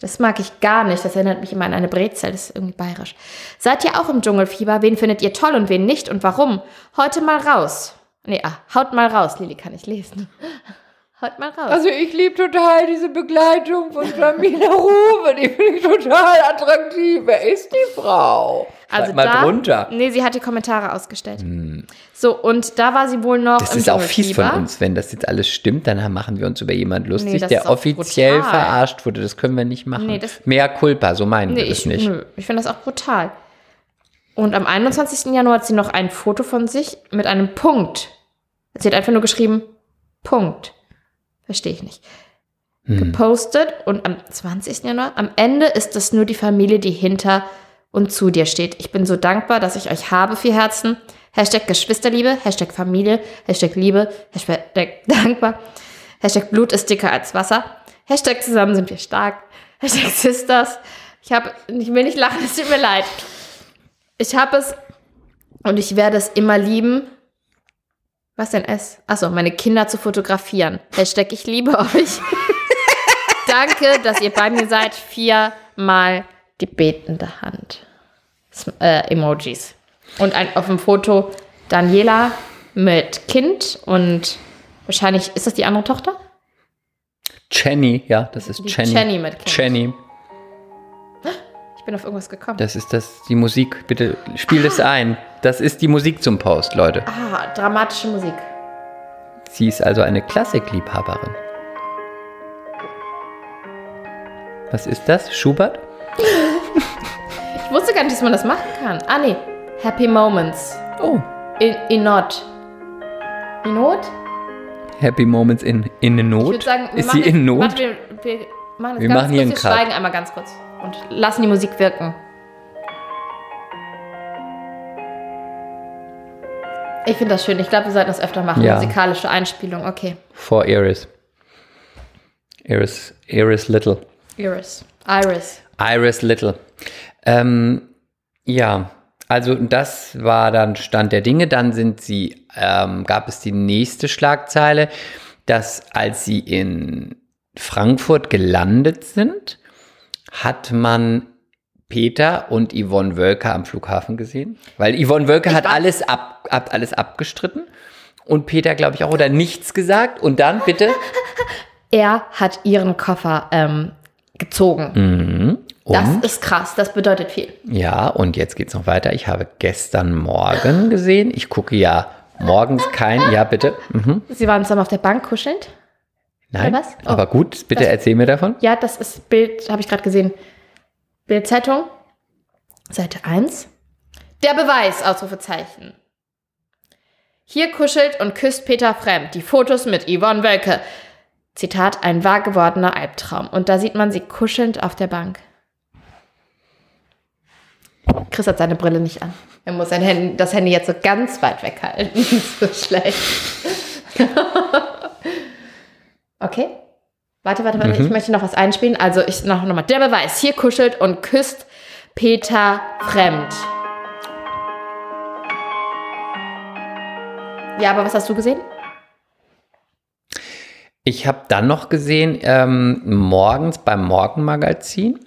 [SPEAKER 3] Das mag ich gar nicht. Das erinnert mich immer an eine Brezel. Das ist irgendwie bayerisch. Seid ihr auch im Dschungelfieber? Wen findet ihr toll und wen nicht und warum? Heute mal raus. Nee, ah, haut mal raus. Lili kann ich lesen. Haut mal raus.
[SPEAKER 2] Also ich liebe total diese Begleitung von Jamila Ruwe. Die finde ich total attraktiv. Wer ist die Frau?
[SPEAKER 3] Also
[SPEAKER 2] Schreib mal
[SPEAKER 3] da,
[SPEAKER 2] drunter.
[SPEAKER 3] Nee, sie hat die Kommentare ausgestellt. So, und da war sie wohl noch
[SPEAKER 2] Das
[SPEAKER 3] im
[SPEAKER 2] ist auch fies von uns, wenn das jetzt alles stimmt, dann machen wir uns über jemanden lustig,
[SPEAKER 3] Nee,
[SPEAKER 2] der offiziell
[SPEAKER 3] brutal.
[SPEAKER 2] verarscht wurde. Das können wir nicht machen.
[SPEAKER 3] Nee, das-
[SPEAKER 2] Mehr Culpa, so meinen
[SPEAKER 3] Nee,
[SPEAKER 2] wir das
[SPEAKER 3] ich,
[SPEAKER 2] nicht.
[SPEAKER 3] nö, ich finde das auch brutal. Und am 21. Januar hat sie noch ein Foto von sich mit einem Punkt. Sie hat einfach nur geschrieben, Punkt. Verstehe ich nicht.
[SPEAKER 2] Hm.
[SPEAKER 3] Gepostet und am 20. Januar, am Ende ist es nur die Familie, die hinter und zu dir steht. Ich bin so dankbar, dass ich euch habe, vier Herzen. Hashtag Geschwisterliebe, Hashtag Familie, Hashtag Liebe, Hashtag dankbar, Hashtag Blut ist dicker als Wasser, Hashtag zusammen sind wir stark, Hashtag Sisters. Ich habe, ich will nicht lachen, es tut mir leid. Ich habe es und ich werde es immer lieben. Was denn es? Achso, meine Kinder zu fotografieren. Hashtag ich liebe euch. (laughs) Danke, dass ihr bei mir seid. Viermal die betende Hand. S- Äh, Emojis. Und ein, auf dem Foto Daniela mit Kind und wahrscheinlich, ist das die andere Tochter?
[SPEAKER 2] Jenny, ja, das ist
[SPEAKER 3] Die
[SPEAKER 2] Jenny.
[SPEAKER 3] Jenny mit Kind.
[SPEAKER 2] Jenny,
[SPEAKER 3] bin auf irgendwas gekommen.
[SPEAKER 2] das ist das, die Musik. Bitte spiel das ein. Das ist die Musik zum Post, Leute.
[SPEAKER 3] Ah, dramatische Musik.
[SPEAKER 2] Sie ist also eine Klassikliebhaberin. Was ist das? Schubert? (laughs)
[SPEAKER 3] Ich wusste gar nicht, dass man das machen kann. Ah, nee. Happy Moments.
[SPEAKER 2] Oh.
[SPEAKER 3] In, in Not. In Not?
[SPEAKER 2] Happy Moments in, in Not?
[SPEAKER 3] Ich würde sagen, wir
[SPEAKER 2] ist
[SPEAKER 3] machen
[SPEAKER 2] sie in Not?
[SPEAKER 3] Warte, wir, wir machen
[SPEAKER 2] Wir machen hier einen
[SPEAKER 3] wir
[SPEAKER 2] Cut.
[SPEAKER 3] schweigen einmal ganz kurz und lassen die Musik wirken. Ich finde das schön. Ich glaube, wir sollten das öfter machen.
[SPEAKER 2] Ja.
[SPEAKER 3] Musikalische Einspielung. Okay.
[SPEAKER 2] For Iris. Iris, Iris Little.
[SPEAKER 3] Iris. Iris.
[SPEAKER 2] Iris Little. Ähm, ja, also das war dann Stand der Dinge. Dann sind sie, ähm, gab es die nächste Schlagzeile, dass als sie in Frankfurt gelandet sind, hat man Peter und Yvonne Wölker am Flughafen gesehen. Weil Yvonne Wölker hat alles, ab, ab, alles abgestritten. Und Peter, glaube ich, auch, oder nichts gesagt. Und dann bitte. (laughs)
[SPEAKER 3] Er hat ihren Koffer ähm, gezogen.
[SPEAKER 2] Mhm.
[SPEAKER 3] Das ist krass. Das bedeutet viel.
[SPEAKER 2] Ja, und jetzt geht's noch weiter. Ich habe gestern Morgen gesehen. Ich gucke ja morgens kein. Ja, bitte. Mhm.
[SPEAKER 3] Sie waren zusammen auf der Bank kuschelnd.
[SPEAKER 2] Nein.
[SPEAKER 3] was? Oh.
[SPEAKER 2] Aber gut, bitte
[SPEAKER 3] Das-
[SPEAKER 2] erzähl mir davon.
[SPEAKER 3] Ja, das ist Bild, habe ich gerade gesehen. Bildzeitung, Seite 1. Der Beweis, Ausrufezeichen. Hier kuschelt und küsst Peter Fremd. Die Fotos mit Yvonne Wölke. Zitat, ein wahr gewordener Albtraum. Und da sieht man sie kuschelnd auf der Bank. Chris hat seine Brille nicht an. Er muss sein Handy, das Handy jetzt so ganz weit weghalten. (laughs) so schlecht. (laughs) okay. Warte, warte, warte. Ich möchte noch was einspielen. Also ich noch nochmal. Der Beweis. Hier kuschelt und küsst Peter Fremd. Ja, aber was hast du gesehen?
[SPEAKER 2] Ich habe dann noch gesehen, ähm, morgens beim Morgenmagazin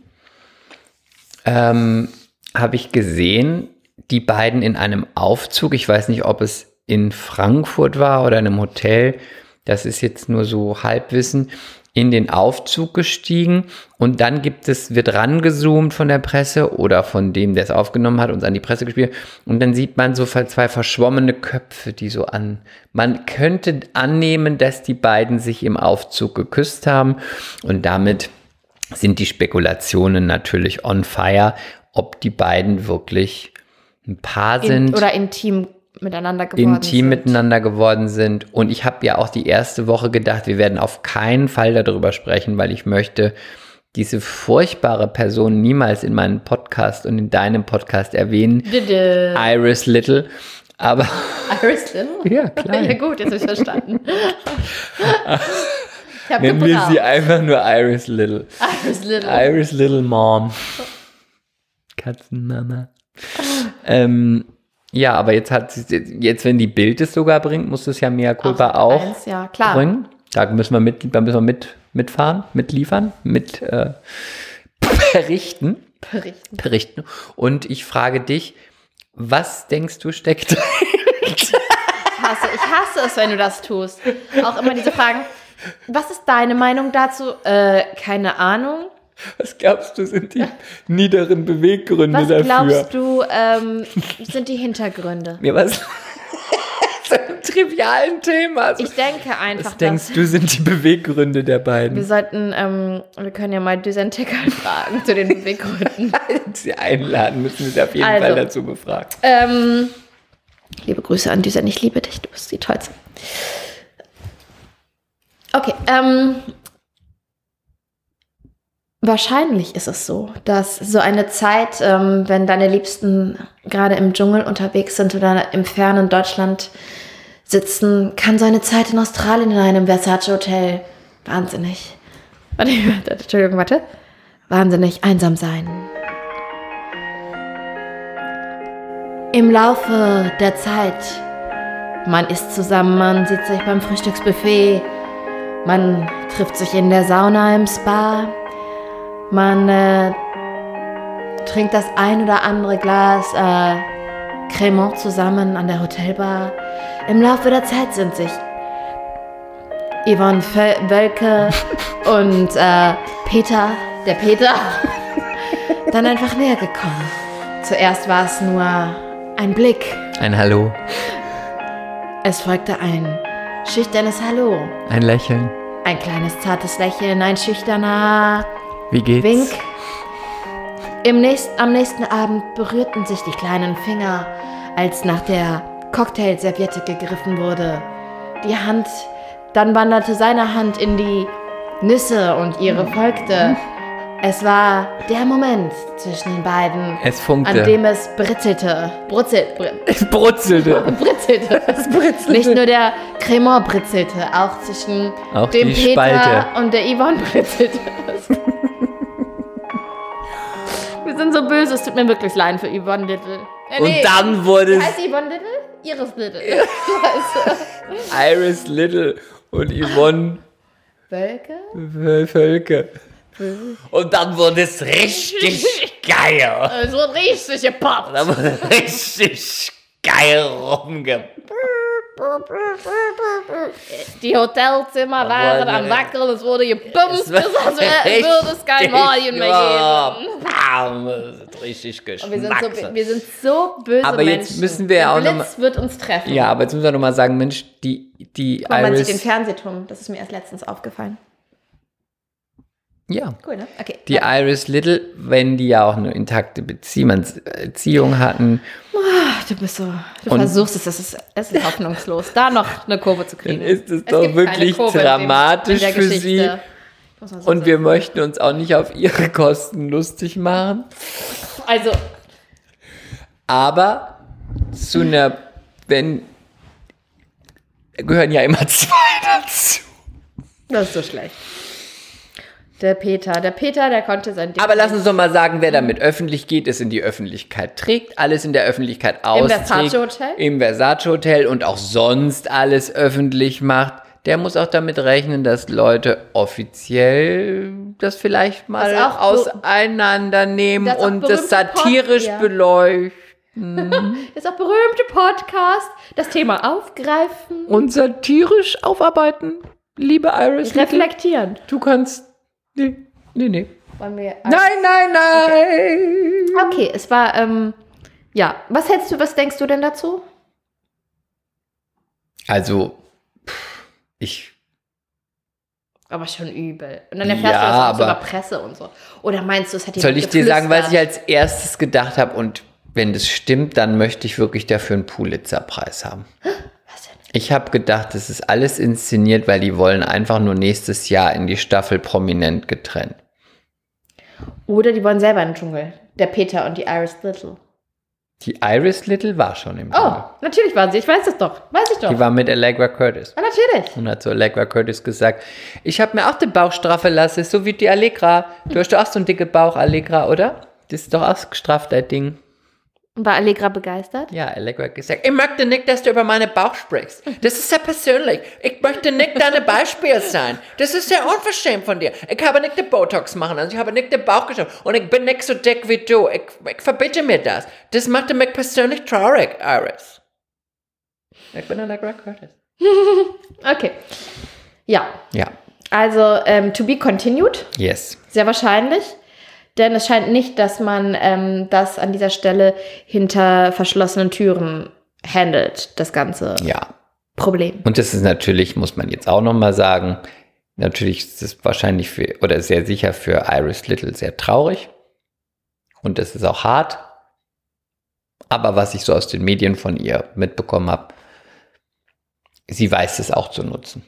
[SPEAKER 2] ähm, habe ich gesehen, die beiden in einem Aufzug. Ich weiß nicht, ob es in Frankfurt war oder in einem Hotel. Das ist jetzt nur so Halbwissen. In den Aufzug gestiegen und dann gibt es, wird rangezoomt von der Presse oder von dem, der es aufgenommen hat und an die Presse gespielt. Und dann sieht man so zwei verschwommene Köpfe, die so an. Man könnte annehmen, dass die beiden sich im Aufzug geküsst haben und damit sind die Spekulationen natürlich on fire, ob die beiden wirklich ein Paar sind.
[SPEAKER 3] In, oder intim miteinander geworden
[SPEAKER 2] intim
[SPEAKER 3] sind.
[SPEAKER 2] miteinander geworden sind. Und ich habe ja auch die erste Woche gedacht, wir werden auf keinen Fall darüber sprechen, weil ich möchte diese furchtbare Person niemals in meinem Podcast und in deinem Podcast erwähnen.
[SPEAKER 3] Bitte.
[SPEAKER 2] Iris Little. Aber (laughs)
[SPEAKER 3] Iris Little? (laughs)
[SPEAKER 2] Ja, klar.
[SPEAKER 3] ja gut, jetzt habe (laughs) ich verstanden. ich
[SPEAKER 2] nennen wir sie einfach nur Iris Little.
[SPEAKER 3] Iris Little.
[SPEAKER 2] Iris Little Mom. Katzenmama. ähm, ja, aber jetzt hat sie, jetzt, wenn die Bild es sogar bringt, muss es ja Culpa
[SPEAKER 3] Auf
[SPEAKER 2] auch
[SPEAKER 3] eins, ja, klar.
[SPEAKER 2] bringen. Da müssen wir mit, da müssen wir mit, mitfahren, mitliefern, mit äh, berichten,
[SPEAKER 3] Berichten.
[SPEAKER 2] berichten. Und ich frage dich, was denkst du steckt? (laughs)
[SPEAKER 3] Ich hasse, ich hasse es, wenn du das tust. Auch immer diese Fragen. Was ist deine Meinung dazu? Äh, keine Ahnung.
[SPEAKER 2] Was glaubst du, sind die niederen Beweggründe
[SPEAKER 3] Was
[SPEAKER 2] dafür?
[SPEAKER 3] glaubst du, ähm, sind die Hintergründe?
[SPEAKER 2] Mir was (laughs) trivialen Thema.
[SPEAKER 3] Ich denke einfach,
[SPEAKER 2] Was denkst du, sind die Beweggründe der
[SPEAKER 3] wir
[SPEAKER 2] beiden?
[SPEAKER 3] sollten, ähm, wir können ja mal Düsentecker (laughs) fragen zu den Beweggründen. (laughs)
[SPEAKER 2] Sie einladen, müssen wir sie auf jeden
[SPEAKER 3] Also.
[SPEAKER 2] Fall dazu befragen.
[SPEAKER 3] ähm, liebe Grüße an Düsen, ich liebe dich, du bist die Tollste. Okay, ähm, wahrscheinlich ist es so, dass so eine Zeit, ähm, wenn deine Liebsten gerade im Dschungel unterwegs sind oder im fernen Deutschland sitzen, kann so eine Zeit in Australien in einem Versace-Hotel wahnsinnig, (laughs) Entschuldigung, warte, wahnsinnig einsam sein. Im Laufe der Zeit, man isst zusammen, man sieht sich beim Frühstücksbuffet, man trifft sich in der Sauna im Spa, man äh, trinkt das ein oder andere Glas äh, Cremant zusammen an der Hotelbar. Im Laufe der Zeit sind sich Yvonne Wölke (laughs) und äh, Peter, der Peter, (laughs) dann einfach näher gekommen. Zuerst war es nur ein Blick.
[SPEAKER 2] Ein Hallo,
[SPEAKER 3] Es folgte ein schüchternes Hallo,
[SPEAKER 2] ein Lächeln.
[SPEAKER 3] ein kleines zartes Lächeln, ein schüchterner
[SPEAKER 2] Wie geht's?
[SPEAKER 3] Wink. Im nächst, am nächsten Abend berührten sich die kleinen Finger, als nach der Cocktailserviette gegriffen wurde. Die Hand, dann wanderte seine Hand in die Nüsse und ihre folgte. Es war der Moment zwischen den beiden,
[SPEAKER 2] Es funkte.
[SPEAKER 3] an dem es britzelte. Brutzelt, br
[SPEAKER 2] es brutzelte. (laughs)
[SPEAKER 3] britzelte.
[SPEAKER 2] britzelte.
[SPEAKER 3] Nicht nur der Cremant britzelte, auch zwischen
[SPEAKER 2] Auch
[SPEAKER 3] dem Peter
[SPEAKER 2] Spalte.
[SPEAKER 3] und der Yvonne britzelte es. (laughs) Sind so böse, es tut mir wirklich leid für Yvonne Little. Äh,
[SPEAKER 2] Und dann wurde
[SPEAKER 3] Wie
[SPEAKER 2] es
[SPEAKER 3] heißt Yvonne Little? Iris Little. Scheiße. (laughs)
[SPEAKER 2] Iris Little und Yvonne
[SPEAKER 3] Wölke?
[SPEAKER 2] Vö- Völke. Und dann wurde es richtig (laughs) geil.
[SPEAKER 3] Es wird richtig gepoppt.
[SPEAKER 2] Da wurde richtig geil rumge...
[SPEAKER 3] Die Hotelzimmer waren am Wackeln, es wurde gebumst,
[SPEAKER 2] Es war
[SPEAKER 3] bis als würde es (laughs) kein Marien mehr geben.
[SPEAKER 2] Richtig
[SPEAKER 3] Wir sind,
[SPEAKER 2] geschmackt.
[SPEAKER 3] so, wir sind so böse
[SPEAKER 2] Aber jetzt
[SPEAKER 3] Menschen.
[SPEAKER 2] müssen wir
[SPEAKER 3] Der
[SPEAKER 2] auch noch
[SPEAKER 3] Blitz wird uns treffen.
[SPEAKER 2] Ja, aber jetzt müssen wir nochmal sagen, Mensch, die, die
[SPEAKER 3] Aber man sieht den
[SPEAKER 2] Iris...
[SPEAKER 3] Fernsehturm, das ist mir erst letztens aufgefallen.
[SPEAKER 2] Ja,
[SPEAKER 3] Cool, ne? Okay.
[SPEAKER 2] die
[SPEAKER 3] ja.
[SPEAKER 2] Iris Little, wenn die ja auch eine intakte Beziehung, Beziehung hatten,
[SPEAKER 3] Ach, du bist so, du
[SPEAKER 2] Und-
[SPEAKER 3] versuchst es, es ist, es ist hoffnungslos, da noch eine Kurve zu kriegen.
[SPEAKER 2] Dann ist es
[SPEAKER 3] Es
[SPEAKER 2] doch wirklich
[SPEAKER 3] dem-
[SPEAKER 2] dramatisch
[SPEAKER 3] der
[SPEAKER 2] für sie.
[SPEAKER 3] So
[SPEAKER 2] Und wir
[SPEAKER 3] sagen.
[SPEAKER 2] möchten uns auch nicht auf ihre Kosten lustig machen.
[SPEAKER 3] Also,
[SPEAKER 2] Aber zu einer, wenn, gehören ja immer (laughs) zwei dazu.
[SPEAKER 3] das ist so schlecht. Der Peter, der Peter, der konnte sein Ding.
[SPEAKER 2] Aber lass uns doch mal sagen, wer damit öffentlich geht, es in die Öffentlichkeit trägt, alles in der Öffentlichkeit austrägt.
[SPEAKER 3] Versace Hotel?
[SPEAKER 2] Im Versace Hotel und auch sonst alles öffentlich macht. Der muss auch damit rechnen, dass Leute offiziell das vielleicht mal
[SPEAKER 3] Das
[SPEAKER 2] auseinandernehmen
[SPEAKER 3] Das
[SPEAKER 2] und das satirisch
[SPEAKER 3] Pod-
[SPEAKER 2] beleuchten (laughs)
[SPEAKER 3] ist auch berühmte Podcast, das Thema aufgreifen,
[SPEAKER 2] und satirisch aufarbeiten. Liebe Iris,
[SPEAKER 3] reflektieren.
[SPEAKER 2] du kannst. Nee, nee, nee.
[SPEAKER 3] Wollen wir,
[SPEAKER 2] Nein, nein, nein.
[SPEAKER 3] Okay, es war, ähm, ja. Was hältst du, was denkst du denn dazu?
[SPEAKER 2] Also, pff, ich
[SPEAKER 3] Aber schon übel. Und dann erfährst
[SPEAKER 2] Ja,
[SPEAKER 3] du das
[SPEAKER 2] aber-
[SPEAKER 3] über Presse und so. Oder meinst du, es hat
[SPEAKER 2] Soll
[SPEAKER 3] jemand
[SPEAKER 2] ich dir sagen, was ich als erstes gedacht habe? Und wenn das stimmt, dann möchte ich wirklich dafür einen Pulitzer-Preis haben. (gasps) Ich habe gedacht, das ist alles inszeniert, weil die wollen einfach nur nächstes Jahr in die Staffel prominent getrennt.
[SPEAKER 3] Oder die wollen selber in den Dschungel. Der Peter und die Iris Little.
[SPEAKER 2] Die Iris Little war schon im
[SPEAKER 3] Oh,
[SPEAKER 2] Dschungel.
[SPEAKER 3] natürlich waren sie. Ich weiß es doch. Weiß ich doch.
[SPEAKER 2] Die war mit Allegra Curtis.
[SPEAKER 3] ah, natürlich.
[SPEAKER 2] Und hat zu Allegra Curtis gesagt, ich habe mir auch den Bauch straffen lassen, so wie die Allegra. Du hast doch auch so einen dicken Bauch, Allegra, oder? Das ist doch auch gestraft, dein Ding.
[SPEAKER 3] War Allegra begeistert?
[SPEAKER 2] Ja, Allegra hat gesagt, ich möchte nicht, dass du über meine Bauch sprichst. Das ist sehr persönlich. Ich möchte nicht deine Beispiel sein. Das ist sehr unverschämt von dir. Ich habe nicht den Botox machen lassen, ich habe nicht den Bauch geschaut und ich bin nicht so dick wie du. Ich, ich verbitte mir das. Das machte mich persönlich traurig, Iris. Ich bin Allegra Curtis. (laughs)
[SPEAKER 3] Okay. Ja.
[SPEAKER 2] Ja,
[SPEAKER 3] Also, ähm, to be continued.
[SPEAKER 2] yes.
[SPEAKER 3] Sehr wahrscheinlich. Denn es scheint nicht, dass man ähm, das an dieser Stelle hinter verschlossenen Türen handelt, das ganze
[SPEAKER 2] Ja.
[SPEAKER 3] Problem.
[SPEAKER 2] Und das ist natürlich, muss man jetzt auch nochmal sagen, natürlich ist es wahrscheinlich für, oder sehr sicher für Iris Little sehr traurig. Und es ist auch hart. Aber was ich so aus den Medien von ihr mitbekommen habe, sie weiß es auch zu nutzen.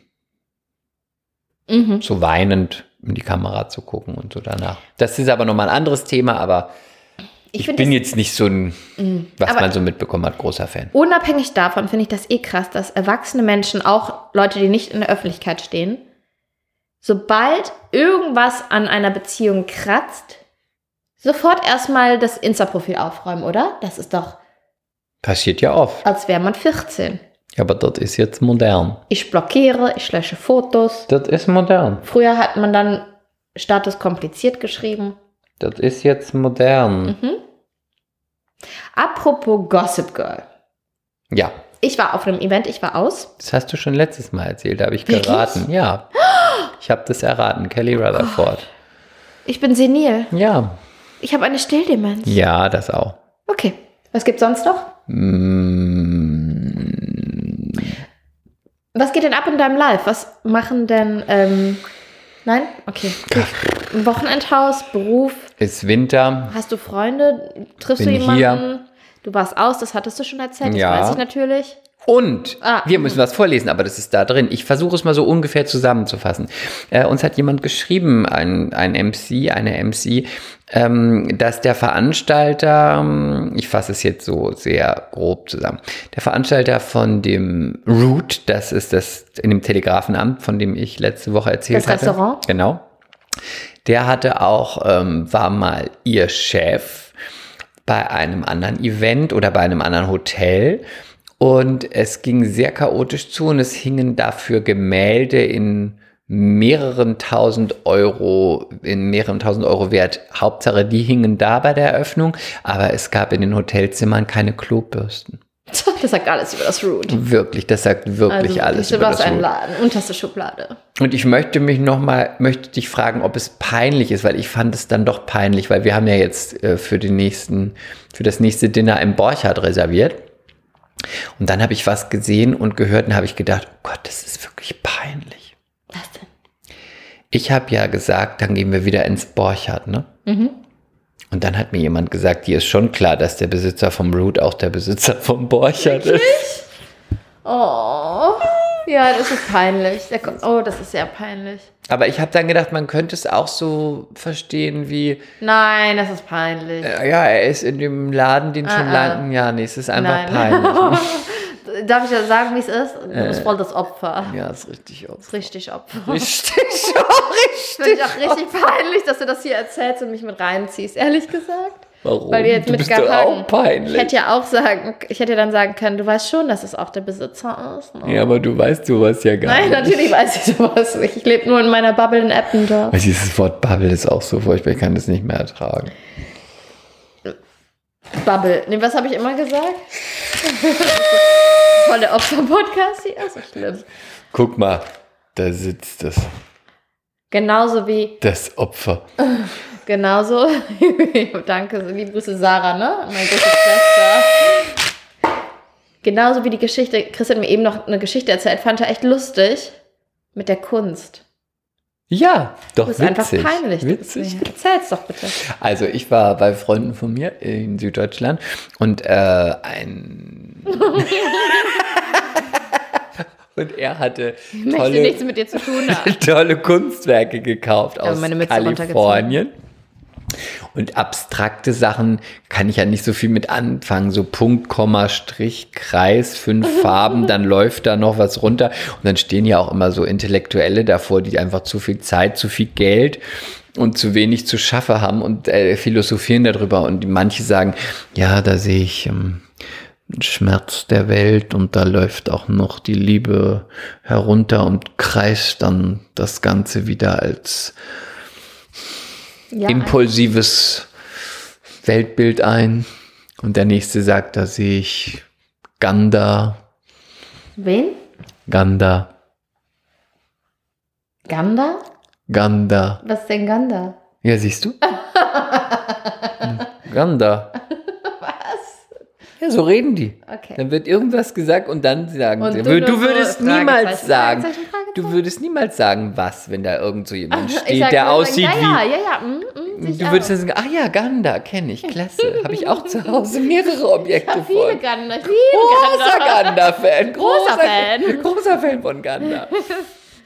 [SPEAKER 3] Mhm.
[SPEAKER 2] So weinend in die Kamera zu gucken und so danach. Das ist aber nochmal ein anderes Thema, aber
[SPEAKER 3] Ich,
[SPEAKER 2] ich, bin jetzt nicht so ein, was
[SPEAKER 3] Aber-
[SPEAKER 2] man so mitbekommen hat, großer Fan.
[SPEAKER 3] Unabhängig davon finde ich das eh krass, dass erwachsene Menschen, auch Leute, die nicht in der Öffentlichkeit stehen, sobald irgendwas an einer Beziehung kratzt, sofort erstmal das Insta-Profil aufräumen, oder? Das ist doch,
[SPEAKER 2] Passiert ja oft.
[SPEAKER 3] als wäre man 14.
[SPEAKER 2] Ja, aber das ist jetzt modern.
[SPEAKER 3] Ich blockiere, ich lösche Fotos.
[SPEAKER 2] Das ist modern.
[SPEAKER 3] Früher hat man dann Status kompliziert geschrieben.
[SPEAKER 2] Das ist jetzt modern.
[SPEAKER 3] Mhm. Apropos Gossip Girl.
[SPEAKER 2] Ja,
[SPEAKER 3] Ich war auf einem Event, ich war aus.
[SPEAKER 2] das hast du schon letztes Mal erzählt, da habe ich
[SPEAKER 3] Wirklich?
[SPEAKER 2] geraten. Ja. (gasps) Ich habe das erraten, Kelly Rutherford.
[SPEAKER 3] Ich bin senil.
[SPEAKER 2] Ja.
[SPEAKER 3] Ich habe eine Stilldemenz.
[SPEAKER 2] Ja, das auch.
[SPEAKER 3] Okay. Was gibt's sonst noch?
[SPEAKER 2] Mm,
[SPEAKER 3] Was geht denn ab in deinem Live? Was machen denn, ähm, nein? Okay. Ein Wochenendhaus, Beruf,
[SPEAKER 2] ist Winter.
[SPEAKER 3] hast du Freunde, triffst
[SPEAKER 2] Bin
[SPEAKER 3] du jemanden?
[SPEAKER 2] hier.
[SPEAKER 3] Du warst aus, das hattest du schon erzählt,
[SPEAKER 2] Ja.
[SPEAKER 3] das weiß ich natürlich.
[SPEAKER 2] Und
[SPEAKER 3] Ah.
[SPEAKER 2] wir müssen was vorlesen, aber das ist da drin. Ich versuche es mal so ungefähr zusammenzufassen. Äh, uns hat jemand geschrieben, ein, ein MC, eine MC, ähm, dass der Veranstalter, ähm, ich fasse es jetzt so sehr grob zusammen, der Veranstalter von dem Root, das ist das in dem Telegrafenamt, von dem ich letzte Woche erzählt
[SPEAKER 3] Das
[SPEAKER 2] hatte.
[SPEAKER 3] Restaurant?
[SPEAKER 2] Genau. Der hatte auch, ähm, war mal ihr Chef bei einem anderen Event oder bei einem anderen Hotel. Und es ging sehr chaotisch zu und es hingen dafür Gemälde in mehreren tausend Euro, in mehreren tausend Euro wert. Hauptsache, die hingen da bei der Eröffnung, aber es gab in den Hotelzimmern keine Klobürsten.
[SPEAKER 3] Das sagt alles über das Root.
[SPEAKER 2] Wirklich, das sagt wirklich alles
[SPEAKER 3] du
[SPEAKER 2] über das
[SPEAKER 3] ein
[SPEAKER 2] Root.
[SPEAKER 3] Laden, unterste Schublade.
[SPEAKER 2] Und ich möchte mich nochmal, möchte dich fragen, ob es peinlich ist, weil ich fand es dann doch peinlich, weil wir haben ja jetzt äh, für den nächsten, für das nächste Dinner im Borchardt reserviert. Und dann habe ich was gesehen und gehört und habe ich gedacht, oh Gott, das ist wirklich peinlich.
[SPEAKER 3] Was denn?
[SPEAKER 2] Ich habe ja gesagt, dann gehen wir wieder ins Borchardt, ne?
[SPEAKER 3] Mhm.
[SPEAKER 2] Und dann hat mir jemand gesagt, dir ist schon klar, dass der Besitzer vom Root auch der Besitzer vom Borchardt ist.
[SPEAKER 3] Oh, ja, das ist peinlich. Oh, das ist sehr peinlich.
[SPEAKER 2] Aber ich habe dann gedacht, man könnte es auch so verstehen wie,
[SPEAKER 3] Nein, das ist peinlich.
[SPEAKER 2] Äh, Ja, er ist in dem Laden, den schon
[SPEAKER 3] Ah, ah.
[SPEAKER 2] Ja, nee, es ist einfach
[SPEAKER 3] Nein.
[SPEAKER 2] peinlich. (laughs)
[SPEAKER 3] Darf ich ja sagen, wie es ist? Du
[SPEAKER 2] Äh.
[SPEAKER 3] bist voll das Opfer.
[SPEAKER 2] ja, ist richtig aus.
[SPEAKER 3] Das ist richtig Opfer.
[SPEAKER 2] Richtig, oh, (laughs) (laughs)
[SPEAKER 3] Finde
[SPEAKER 2] richtig.
[SPEAKER 3] ich auch richtig peinlich, dass du das hier erzählst und mich mit reinziehst, ehrlich gesagt.
[SPEAKER 2] Warum?
[SPEAKER 3] Weil wir jetzt
[SPEAKER 2] du
[SPEAKER 3] mit
[SPEAKER 2] bist doch
[SPEAKER 3] Gahagen-
[SPEAKER 2] auch peinlich.
[SPEAKER 3] Ich hätte ja auch sagen, ich hätte dann sagen können, du weißt schon, dass es auch der Besitzer ist. Ne?
[SPEAKER 2] ja, aber du weißt sowas ja gar
[SPEAKER 3] Nein,
[SPEAKER 2] nicht.
[SPEAKER 3] natürlich weiß ich sowas. Ich lebe nur in meiner Bubble in Eppendorf.
[SPEAKER 2] Weil dieses Wort Bubble ist auch so furchtbar, ich kann das nicht mehr ertragen.
[SPEAKER 3] Bubble. Nee, was habe ich immer gesagt? Voll der Opfer-Podcast hier. So schlimm.
[SPEAKER 2] Guck mal, da sitzt es.
[SPEAKER 3] Genauso wie,
[SPEAKER 2] Das Opfer.
[SPEAKER 3] Genauso, (laughs) danke, liebe Grüße Sarah, ne? Meine große Schwester. Genauso wie die Geschichte, Chris hat mir eben noch eine Geschichte erzählt, fand er echt lustig mit der Kunst.
[SPEAKER 2] Ja, doch
[SPEAKER 3] Du bist
[SPEAKER 2] witzig.
[SPEAKER 3] einfach peinlich.
[SPEAKER 2] Witzig.
[SPEAKER 3] Erzähl's doch bitte.
[SPEAKER 2] Also ich war bei Freunden von mir in Süddeutschland und äh, ein (laughs) und er hatte
[SPEAKER 3] Ich möchte
[SPEAKER 2] tolle,
[SPEAKER 3] nichts mit dir zu tun haben. (laughs)
[SPEAKER 2] tolle Kunstwerke gekauft aus Kalifornien. Und abstrakte Sachen kann ich ja nicht so viel mit anfangen. So Punkt, Komma, Strich, Kreis, fünf (laughs) Farben, dann läuft da noch was runter. Und dann stehen ja auch immer so Intellektuelle davor, die einfach zu viel Zeit, zu viel Geld und zu wenig zu schaffen haben und äh, philosophieren darüber. Und manche sagen, ja, da sehe ich ähm, Schmerz der Welt und da läuft auch noch die Liebe herunter und kreist dann das Ganze wieder als
[SPEAKER 3] Ja,
[SPEAKER 2] impulsives Weltbild ein. Und der nächste sagt, da sehe ich Ganda,
[SPEAKER 3] Wen?
[SPEAKER 2] Ganda,
[SPEAKER 3] Ganda?
[SPEAKER 2] Ganda.
[SPEAKER 3] Was ist denn Ganda?
[SPEAKER 2] Ja, siehst du? (laughs) Ganda.
[SPEAKER 3] Was?
[SPEAKER 2] Ja, so reden die.
[SPEAKER 3] Okay.
[SPEAKER 2] Dann wird irgendwas gesagt und dann sagen
[SPEAKER 3] Und
[SPEAKER 2] sie.
[SPEAKER 3] du
[SPEAKER 2] Du,
[SPEAKER 3] so
[SPEAKER 2] würdest niemals sagen. Du würdest niemals sagen, was, wenn da irgend so jemand
[SPEAKER 3] Ich
[SPEAKER 2] steht, der aussieht
[SPEAKER 3] ja,
[SPEAKER 2] wie.
[SPEAKER 3] Ja, ja, ja. Mm, mm,
[SPEAKER 2] Du würdest dann sagen, ach ja, Ganda, kenne ich, klasse. Habe ich auch zu Hause mehrere Objekte
[SPEAKER 3] Ja, viele
[SPEAKER 2] von.
[SPEAKER 3] Ganda, viele
[SPEAKER 2] Großer
[SPEAKER 3] Ganda.
[SPEAKER 2] Gandalf-Fan.
[SPEAKER 3] Großer Fan.
[SPEAKER 2] Großer Fan von Gandalf.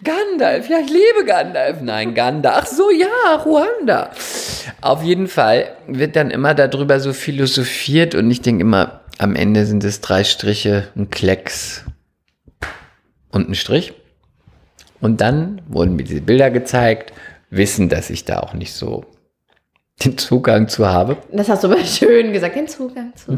[SPEAKER 2] Gandalf, ja, ich liebe Gandalf. Nein, Ganda. Ach so, ja, Ruanda. Auf jeden Fall wird dann immer darüber so philosophiert und ich denke immer, am Ende sind es drei Striche, ein Klecks und ein Strich. Und dann wurden mir diese Bilder gezeigt, wissen, dass ich da auch nicht so den Zugang zu habe.
[SPEAKER 3] Das hast du aber (laughs) schön gesagt, den Zugang zu.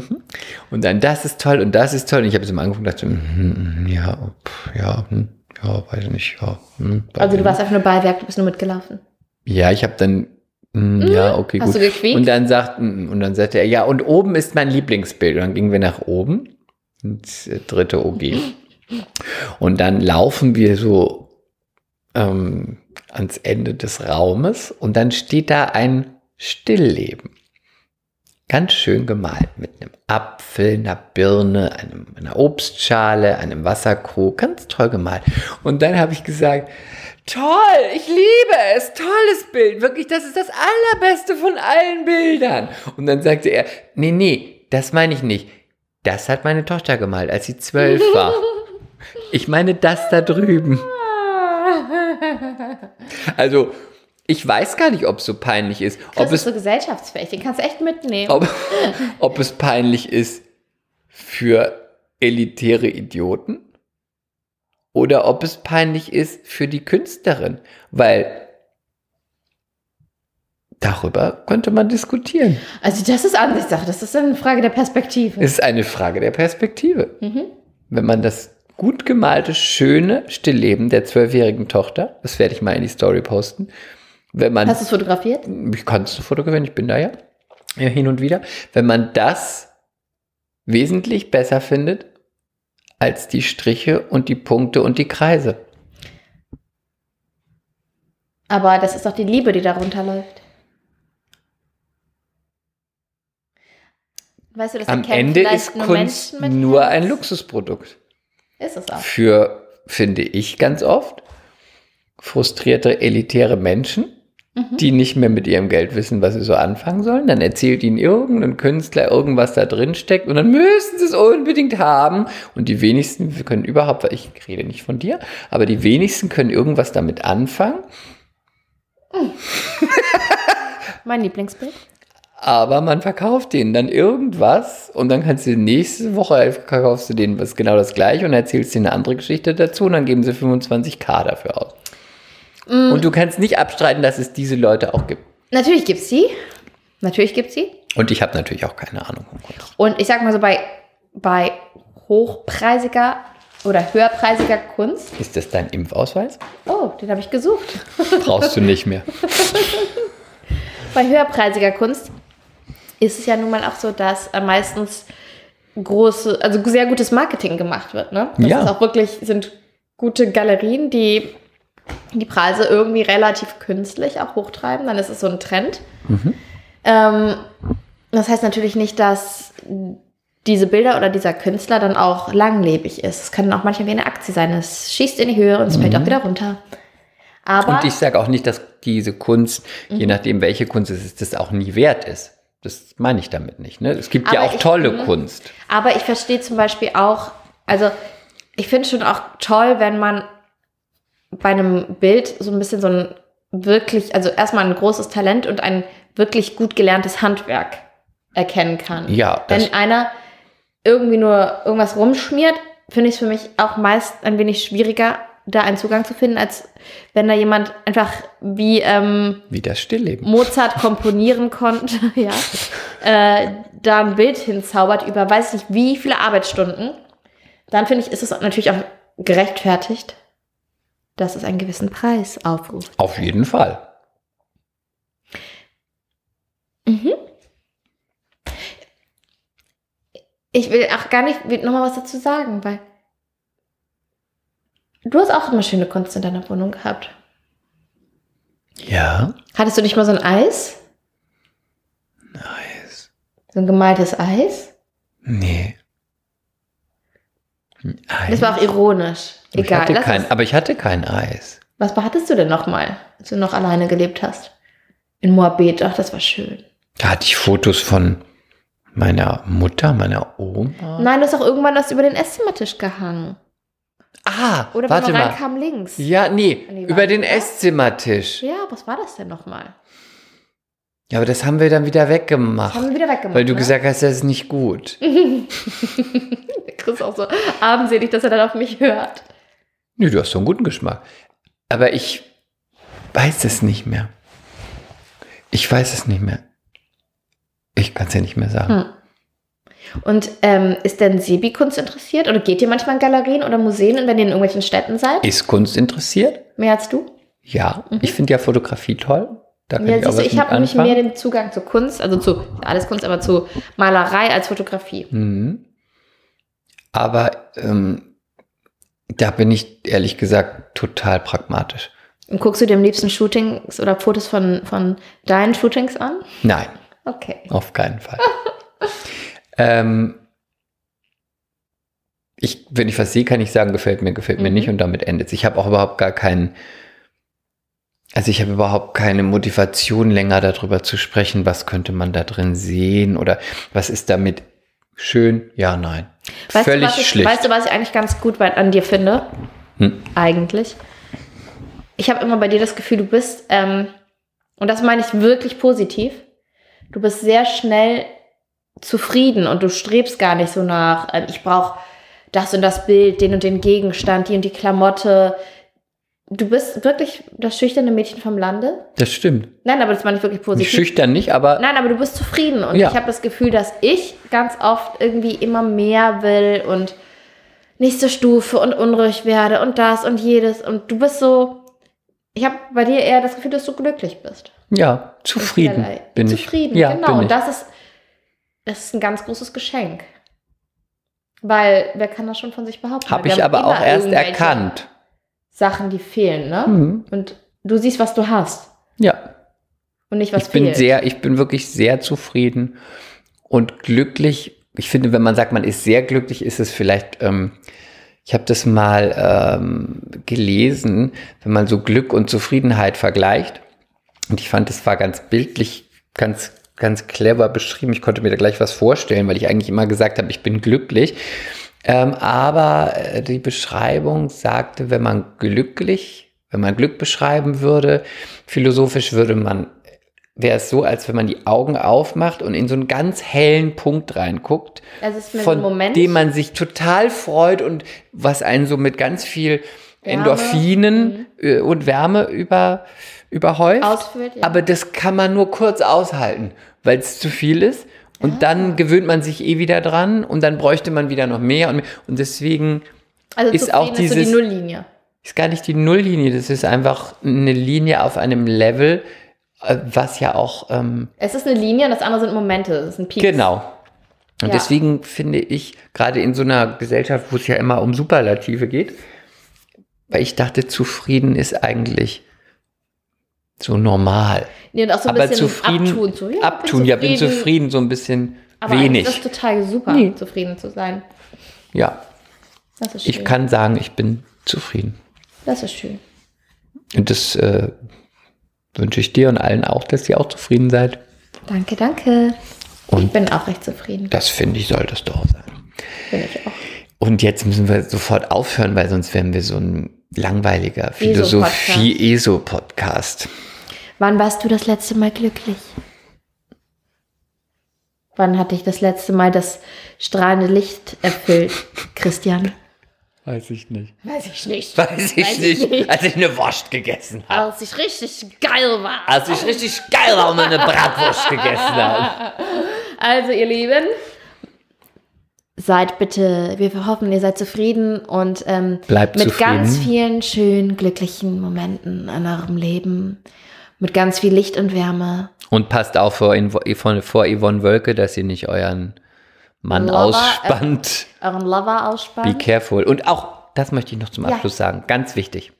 [SPEAKER 2] Und dann, das ist toll und das ist toll. Und ich habe es immer angeguckt und dachte, hm, ja, pff, ja, hm, ja, weiß nicht, ja. Hm,
[SPEAKER 3] Also du warst einfach nur Beiwerk, du bist nur mitgelaufen.
[SPEAKER 2] Ja, ich habe dann, hm, ja, okay,
[SPEAKER 3] Hast
[SPEAKER 2] gut.
[SPEAKER 3] du gequiekt?
[SPEAKER 2] Und dann sagt, hm, und dann sagte er, ja, und oben ist mein Lieblingsbild. Und dann gingen wir nach oben, ins äh, dritte OG. (laughs) Und dann laufen wir so ähm, ans Ende des Raumes und dann steht da ein Stillleben. Ganz schön gemalt mit einem Apfel, einer Birne, einem, einer Obstschale, einem Wasserkrug. Ganz toll gemalt. Und dann habe ich gesagt, toll, ich liebe es, tolles Bild, wirklich, das ist das allerbeste von allen Bildern. Und dann sagte er, nee, nee, das meine ich nicht. Das hat meine Tochter gemalt, als sie zwölf war. (laughs) Ich meine das da drüben. Also, ich weiß gar nicht, ob es so peinlich ist.
[SPEAKER 3] Das
[SPEAKER 2] Ob
[SPEAKER 3] ist
[SPEAKER 2] es,
[SPEAKER 3] so gesellschaftsfähig, den kannst du echt mitnehmen.
[SPEAKER 2] ob, (laughs) ob es peinlich ist für elitäre Idioten oder ob es peinlich ist für die Künstlerin. Weil darüber könnte man diskutieren.
[SPEAKER 3] Also das ist Ansichtssache, das ist eine Frage der Perspektive.
[SPEAKER 2] Es ist eine Frage der Perspektive.
[SPEAKER 3] Mhm.
[SPEAKER 2] Wenn man das gut gemalte, schöne Stillleben der zwölfjährigen Tochter, das werde ich mal in die Story posten, wenn man
[SPEAKER 3] Hast du es fotografiert?
[SPEAKER 2] ich kann es fotografieren, ich bin da ja, ja hin und wieder. Wenn man das wesentlich besser findet als die Striche und die Punkte und die Kreise.
[SPEAKER 3] Aber das ist doch die Liebe, die darunter läuft. Weißt du, das
[SPEAKER 2] Am Ende ist
[SPEAKER 3] nur
[SPEAKER 2] Kunst nur ein Luxusprodukt.
[SPEAKER 3] Ist es auch.
[SPEAKER 2] Für, finde ich ganz oft, frustrierte, elitäre Menschen,
[SPEAKER 3] Mhm.
[SPEAKER 2] die nicht mehr mit ihrem Geld wissen, was sie so anfangen sollen. Dann erzählt ihnen irgendein Künstler irgendwas da drin steckt und dann müssen sie es unbedingt haben. Und die wenigsten wir können überhaupt, weil ich rede nicht von dir, aber die wenigsten können irgendwas damit anfangen. (laughs)
[SPEAKER 3] Mein Lieblingsbild.
[SPEAKER 2] Aber man verkauft denen dann irgendwas und dann kannst du nächste Woche verkaufst du denen was genau das gleiche und erzählst denen eine andere Geschichte dazu und dann geben sie 25k dafür aus. Und du kannst nicht abstreiten, dass es diese Leute auch gibt.
[SPEAKER 3] Natürlich gibt's sie. Natürlich gibt's sie.
[SPEAKER 2] Und ich habe natürlich auch keine Ahnung.
[SPEAKER 3] Und ich sag mal so, bei, bei hochpreisiger oder höherpreisiger Kunst.
[SPEAKER 2] Ist das dein Impfausweis?
[SPEAKER 3] Oh, den habe ich gesucht.
[SPEAKER 2] Brauchst du nicht mehr. (laughs)
[SPEAKER 3] Bei höherpreisiger Kunst ist es ja nun mal auch so, dass äh, meistens große, also sehr gutes Marketing gemacht wird. Ne? Das
[SPEAKER 2] Ja.
[SPEAKER 3] ist auch wirklich, sind gute Galerien, die die Preise irgendwie relativ künstlich auch hochtreiben. Dann ist es so ein Trend. Ähm, das heißt natürlich nicht, dass diese Bilder oder dieser Künstler dann auch langlebig ist. Es kann auch manchmal wie eine Aktie sein. Es schießt in die Höhe und es fällt auch wieder runter. Aber
[SPEAKER 2] Und ich sage auch nicht, dass diese Kunst,
[SPEAKER 3] Mhm.
[SPEAKER 2] je nachdem welche Kunst es ist, das auch nie wert ist. Das meine ich damit nicht. Ne? Es gibt ja
[SPEAKER 3] Aber
[SPEAKER 2] auch
[SPEAKER 3] ich-
[SPEAKER 2] tolle
[SPEAKER 3] mhm.
[SPEAKER 2] Kunst.
[SPEAKER 3] Aber ich verstehe zum Beispiel auch, also ich finde schon auch toll, wenn man bei einem Bild so ein bisschen so ein wirklich, also erstmal ein großes Talent und ein wirklich gut gelerntes Handwerk erkennen kann.
[SPEAKER 2] Ja,
[SPEAKER 3] Wenn einer irgendwie nur irgendwas rumschmiert, finde ich es für mich auch meist ein wenig schwieriger, da einen Zugang zu finden, als wenn da jemand einfach wie ähm,
[SPEAKER 2] wie das Stillleben.
[SPEAKER 3] Mozart komponieren (laughs) konnte, (laughs) ja, äh, da ein Bild hinzaubert über weiß nicht wie viele Arbeitsstunden, dann finde ich, ist es natürlich auch gerechtfertigt, dass es einen gewissen Preis aufruft.
[SPEAKER 2] Auf jeden Fall.
[SPEAKER 3] Ich will auch gar nicht nochmal was dazu sagen, weil du hast auch immer schöne Kunst in deiner Wohnung gehabt.
[SPEAKER 2] Ja.
[SPEAKER 3] Hattest du nicht mal so ein Eis?
[SPEAKER 2] Nice.
[SPEAKER 3] So ein gemaltes Eis?
[SPEAKER 2] Nee.
[SPEAKER 3] Das war auch ironisch.
[SPEAKER 2] ich
[SPEAKER 3] Egal.
[SPEAKER 2] hatte
[SPEAKER 3] lass
[SPEAKER 2] kein, aber ich hatte kein Eis.
[SPEAKER 3] Was hattest du denn nochmal, als du noch alleine gelebt hast? In Moabit. Ach, das war schön.
[SPEAKER 2] Da hatte ich Fotos von meiner Mutter, meiner Oma.
[SPEAKER 3] Nein, du hast auch irgendwann das über den Esszimmertisch gehangen.
[SPEAKER 2] Ah,
[SPEAKER 3] Oder wenn
[SPEAKER 2] warte
[SPEAKER 3] man
[SPEAKER 2] mal.
[SPEAKER 3] reinkam, links.
[SPEAKER 2] Ja, nee,
[SPEAKER 3] Nee,
[SPEAKER 2] über den
[SPEAKER 3] was?
[SPEAKER 2] Esszimmertisch.
[SPEAKER 3] Ja, was war das denn nochmal?
[SPEAKER 2] Ja, aber das haben wir dann wieder
[SPEAKER 3] Das
[SPEAKER 2] weggemacht.
[SPEAKER 3] haben wir wieder weggemacht.
[SPEAKER 2] Weil du
[SPEAKER 3] ne?
[SPEAKER 2] gesagt hast, das ist nicht gut. (laughs)
[SPEAKER 3] Chris ist auch so armselig, dass er dann auf mich hört.
[SPEAKER 2] Nö, du hast so einen guten Geschmack. Aber ich weiß es nicht mehr. Ich weiß es nicht mehr. Ich kann es ja nicht mehr sagen.
[SPEAKER 3] Hm. Und ähm, ist denn Sebi Kunst interessiert? Oder geht ihr manchmal in Galerien oder Museen, wenn ihr in irgendwelchen Städten seid?
[SPEAKER 2] Ist Kunst interessiert?
[SPEAKER 3] Mehr als du?
[SPEAKER 2] Ja. Ich finde ja Fotografie toll. Da
[SPEAKER 3] Mhm. Ja,
[SPEAKER 2] ich
[SPEAKER 3] ich habe nämlich mehr den Zugang zu Kunst, also zu alles Kunst, aber zu Malerei als Fotografie.
[SPEAKER 2] Mhm. Aber ähm, da bin ich ehrlich gesagt total pragmatisch.
[SPEAKER 3] Und guckst du dir am liebsten Shootings oder Fotos von, von deinen Shootings an?
[SPEAKER 2] Nein,
[SPEAKER 3] Okay.
[SPEAKER 2] auf keinen Fall. (laughs) ähm, ich, wenn ich was sehe, kann ich sagen, gefällt mir, gefällt mir
[SPEAKER 3] Mhm.
[SPEAKER 2] nicht und damit endet es. Ich habe auch überhaupt gar keinen, also ich habe überhaupt keine Motivation länger darüber zu sprechen, was könnte man da drin sehen oder was ist damit schön? Ja, nein.
[SPEAKER 3] Weißt
[SPEAKER 2] Völlig
[SPEAKER 3] du, was ich,
[SPEAKER 2] schlicht.
[SPEAKER 3] Weißt du, was ich eigentlich ganz gut bei, an dir finde?
[SPEAKER 2] Hm.
[SPEAKER 3] Eigentlich. Ich habe immer bei dir das Gefühl, du bist, ähm, und das meine ich wirklich positiv, du bist sehr schnell zufrieden und du strebst gar nicht so nach, ähm, ich brauche das und das Bild, den und den Gegenstand, die und die Klamotte. Du bist wirklich das schüchterne Mädchen vom Lande.
[SPEAKER 2] Das stimmt.
[SPEAKER 3] Nein, aber das meine ich wirklich
[SPEAKER 2] Nicht
[SPEAKER 3] positiv.
[SPEAKER 2] schüchtern nicht, aber
[SPEAKER 3] Nein, aber du bist zufrieden und
[SPEAKER 2] Ja.
[SPEAKER 3] ich habe das Gefühl, dass ich ganz oft irgendwie immer mehr will und nächste Stufe und unruhig werde und das und jedes und du bist so, ich habe bei dir eher das Gefühl, dass du glücklich bist.
[SPEAKER 2] ja, zufrieden bin ich.
[SPEAKER 3] Zufrieden,
[SPEAKER 2] Ja,
[SPEAKER 3] genau. Und das ist, das ist ein ganz großes Geschenk. Weil wer kann das schon von sich behaupten?
[SPEAKER 2] Habe ich aber auch erst erkannt.
[SPEAKER 3] Sachen, die fehlen, ne?
[SPEAKER 2] Mhm.
[SPEAKER 3] Und du siehst, was du hast
[SPEAKER 2] Ja,
[SPEAKER 3] und nicht, was
[SPEAKER 2] ich bin
[SPEAKER 3] fehlt.
[SPEAKER 2] sehr, ich bin wirklich sehr zufrieden und glücklich. Ich finde, wenn man sagt, man ist sehr glücklich, ist es vielleicht, ähm, ich habe das mal ähm, gelesen, wenn man so Glück und Zufriedenheit vergleicht. Und ich fand, es war ganz bildlich, ganz, ganz clever beschrieben. Ich konnte mir da gleich was vorstellen, weil ich eigentlich immer gesagt habe, ich bin glücklich. Ähm, aber äh, die Beschreibung sagte, wenn man glücklich, wenn man Glück beschreiben würde, philosophisch würde man, wäre es so, als wenn man die Augen aufmacht und in so einen ganz hellen Punkt reinguckt,
[SPEAKER 3] Es ist mir so
[SPEAKER 2] von
[SPEAKER 3] ein Moment.
[SPEAKER 2] dem man sich total freut und was einen so mit ganz viel
[SPEAKER 3] Wärme,
[SPEAKER 2] Endorphinen äh, und Wärme über, überhäuft.
[SPEAKER 3] Ausfüllt, ja.
[SPEAKER 2] Aber das kann man nur kurz aushalten, weil es zu viel ist. Und dann gewöhnt man sich eh wieder dran und dann bräuchte man wieder noch mehr und mehr. Und deswegen
[SPEAKER 3] also
[SPEAKER 2] ist auch
[SPEAKER 3] zufrieden ist so die
[SPEAKER 2] dieses-
[SPEAKER 3] Nulllinie.
[SPEAKER 2] ist gar nicht die Nulllinie, das ist einfach eine Linie auf einem Level, äh, was ja auch ähm,
[SPEAKER 3] Es ist eine Linie und das andere sind Momente. Das ist ein Peak.
[SPEAKER 2] Genau. Und
[SPEAKER 3] Ja.
[SPEAKER 2] deswegen finde ich, gerade in so einer Gesellschaft, wo es ja immer um Superlative geht, weil ich dachte, zufrieden ist eigentlich so normal.
[SPEAKER 3] Nee, und auch so ein
[SPEAKER 2] Aber
[SPEAKER 3] bisschen
[SPEAKER 2] zufrieden,
[SPEAKER 3] abtun. So, ja,
[SPEAKER 2] abtun, ja, bin zufrieden, so ein bisschen
[SPEAKER 3] Aber
[SPEAKER 2] wenig.
[SPEAKER 3] ist das total super,
[SPEAKER 2] Nee.
[SPEAKER 3] zufrieden zu sein.
[SPEAKER 2] Ja,
[SPEAKER 3] Das ist schön.
[SPEAKER 2] ich kann sagen, ich bin zufrieden.
[SPEAKER 3] Das ist schön.
[SPEAKER 2] Und das äh, wünsche ich dir und allen auch, dass ihr auch zufrieden seid.
[SPEAKER 3] Danke, danke. ich
[SPEAKER 2] Und-
[SPEAKER 3] bin auch recht zufrieden.
[SPEAKER 2] Das finde ich, soll das doch sein.
[SPEAKER 3] Bin ich auch.
[SPEAKER 2] Und jetzt müssen wir sofort aufhören, weil sonst wären wir so ein langweiliger
[SPEAKER 3] ESO-Podcast.
[SPEAKER 2] Philosophie-ESO-Podcast.
[SPEAKER 3] Wann warst du das letzte Mal glücklich? Wann hat dich das letzte Mal das strahlende Licht erfüllt, (laughs) Christian?
[SPEAKER 2] Weiß ich nicht.
[SPEAKER 3] Weiß ich nicht.
[SPEAKER 2] Weiß ich nicht, als ich eine Wurst gegessen habe.
[SPEAKER 3] Als ich richtig geil war.
[SPEAKER 2] Als ich richtig geil war und eine Bratwurst gegessen habe. (laughs)
[SPEAKER 3] Also, ihr Lieben, seid bitte, wir hoffen, ihr seid zufrieden und ähm,
[SPEAKER 2] Bleibt
[SPEAKER 3] mit
[SPEAKER 2] zufrieden.
[SPEAKER 3] ganz vielen schönen, glücklichen Momenten in eurem Leben. Mit ganz viel Licht und Wärme.
[SPEAKER 2] Und passt auf vor, Yvonne- vor Yvonne Wölke, dass sie nicht euren Mann
[SPEAKER 3] Lover,
[SPEAKER 2] ausspannt.
[SPEAKER 3] Euren Lover
[SPEAKER 2] Be
[SPEAKER 3] ausspannen.
[SPEAKER 2] careful. Und auch, das möchte ich noch zum
[SPEAKER 3] Ja.
[SPEAKER 2] Abschluss sagen, ganz wichtig.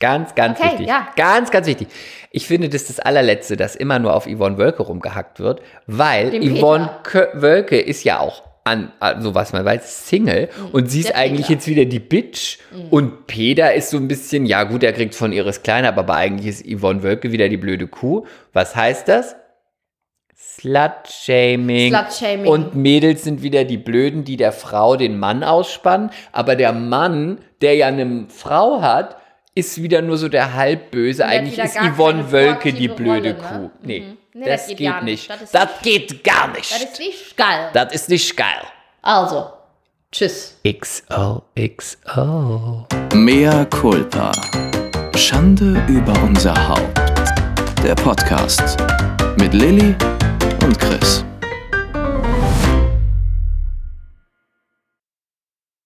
[SPEAKER 2] Ganz, ganz
[SPEAKER 3] Okay,
[SPEAKER 2] wichtig.
[SPEAKER 3] ja.
[SPEAKER 2] Ganz, ganz wichtig. Ich finde, das ist das allerletzte, dass immer nur auf Yvonne Wölke rumgehackt wird, weil
[SPEAKER 3] Dem
[SPEAKER 2] Yvonne Wölke ist ja auch an, also was man weiß, Single und sie ist
[SPEAKER 3] Mhm. der
[SPEAKER 2] eigentlich
[SPEAKER 3] Peter. Mhm.
[SPEAKER 2] jetzt wieder die Bitch und Peter ist so ein bisschen, ja gut, er kriegt von ihres Kleiner, aber eigentlich ist Yvonne Wölke wieder die blöde Kuh. Was heißt das? Slut-Shaming.
[SPEAKER 3] Slut-Shaming.
[SPEAKER 2] Und Mädels sind wieder die Blöden, die der Frau den Mann ausspannen. Aber der Mann, der ja eine Frau hat, ist wieder nur so der Halbböse. Eigentlich ist Yvonne Wölke die blöde
[SPEAKER 3] Rolle,
[SPEAKER 2] Kuh.
[SPEAKER 3] ne?
[SPEAKER 2] Nee,
[SPEAKER 3] Mhm. Nee,
[SPEAKER 2] das,
[SPEAKER 3] das geht
[SPEAKER 2] geht
[SPEAKER 3] gar
[SPEAKER 2] nicht.
[SPEAKER 3] nicht. Das
[SPEAKER 2] Das,
[SPEAKER 3] ist
[SPEAKER 2] geht gar nicht.
[SPEAKER 3] Das ist nicht geil.
[SPEAKER 2] das ist nicht geil.
[SPEAKER 3] Also, tschüss.
[SPEAKER 2] XOXO.
[SPEAKER 1] Mea culpa. Schande über unser Haupt. Der Podcast mit Lilly und Chris.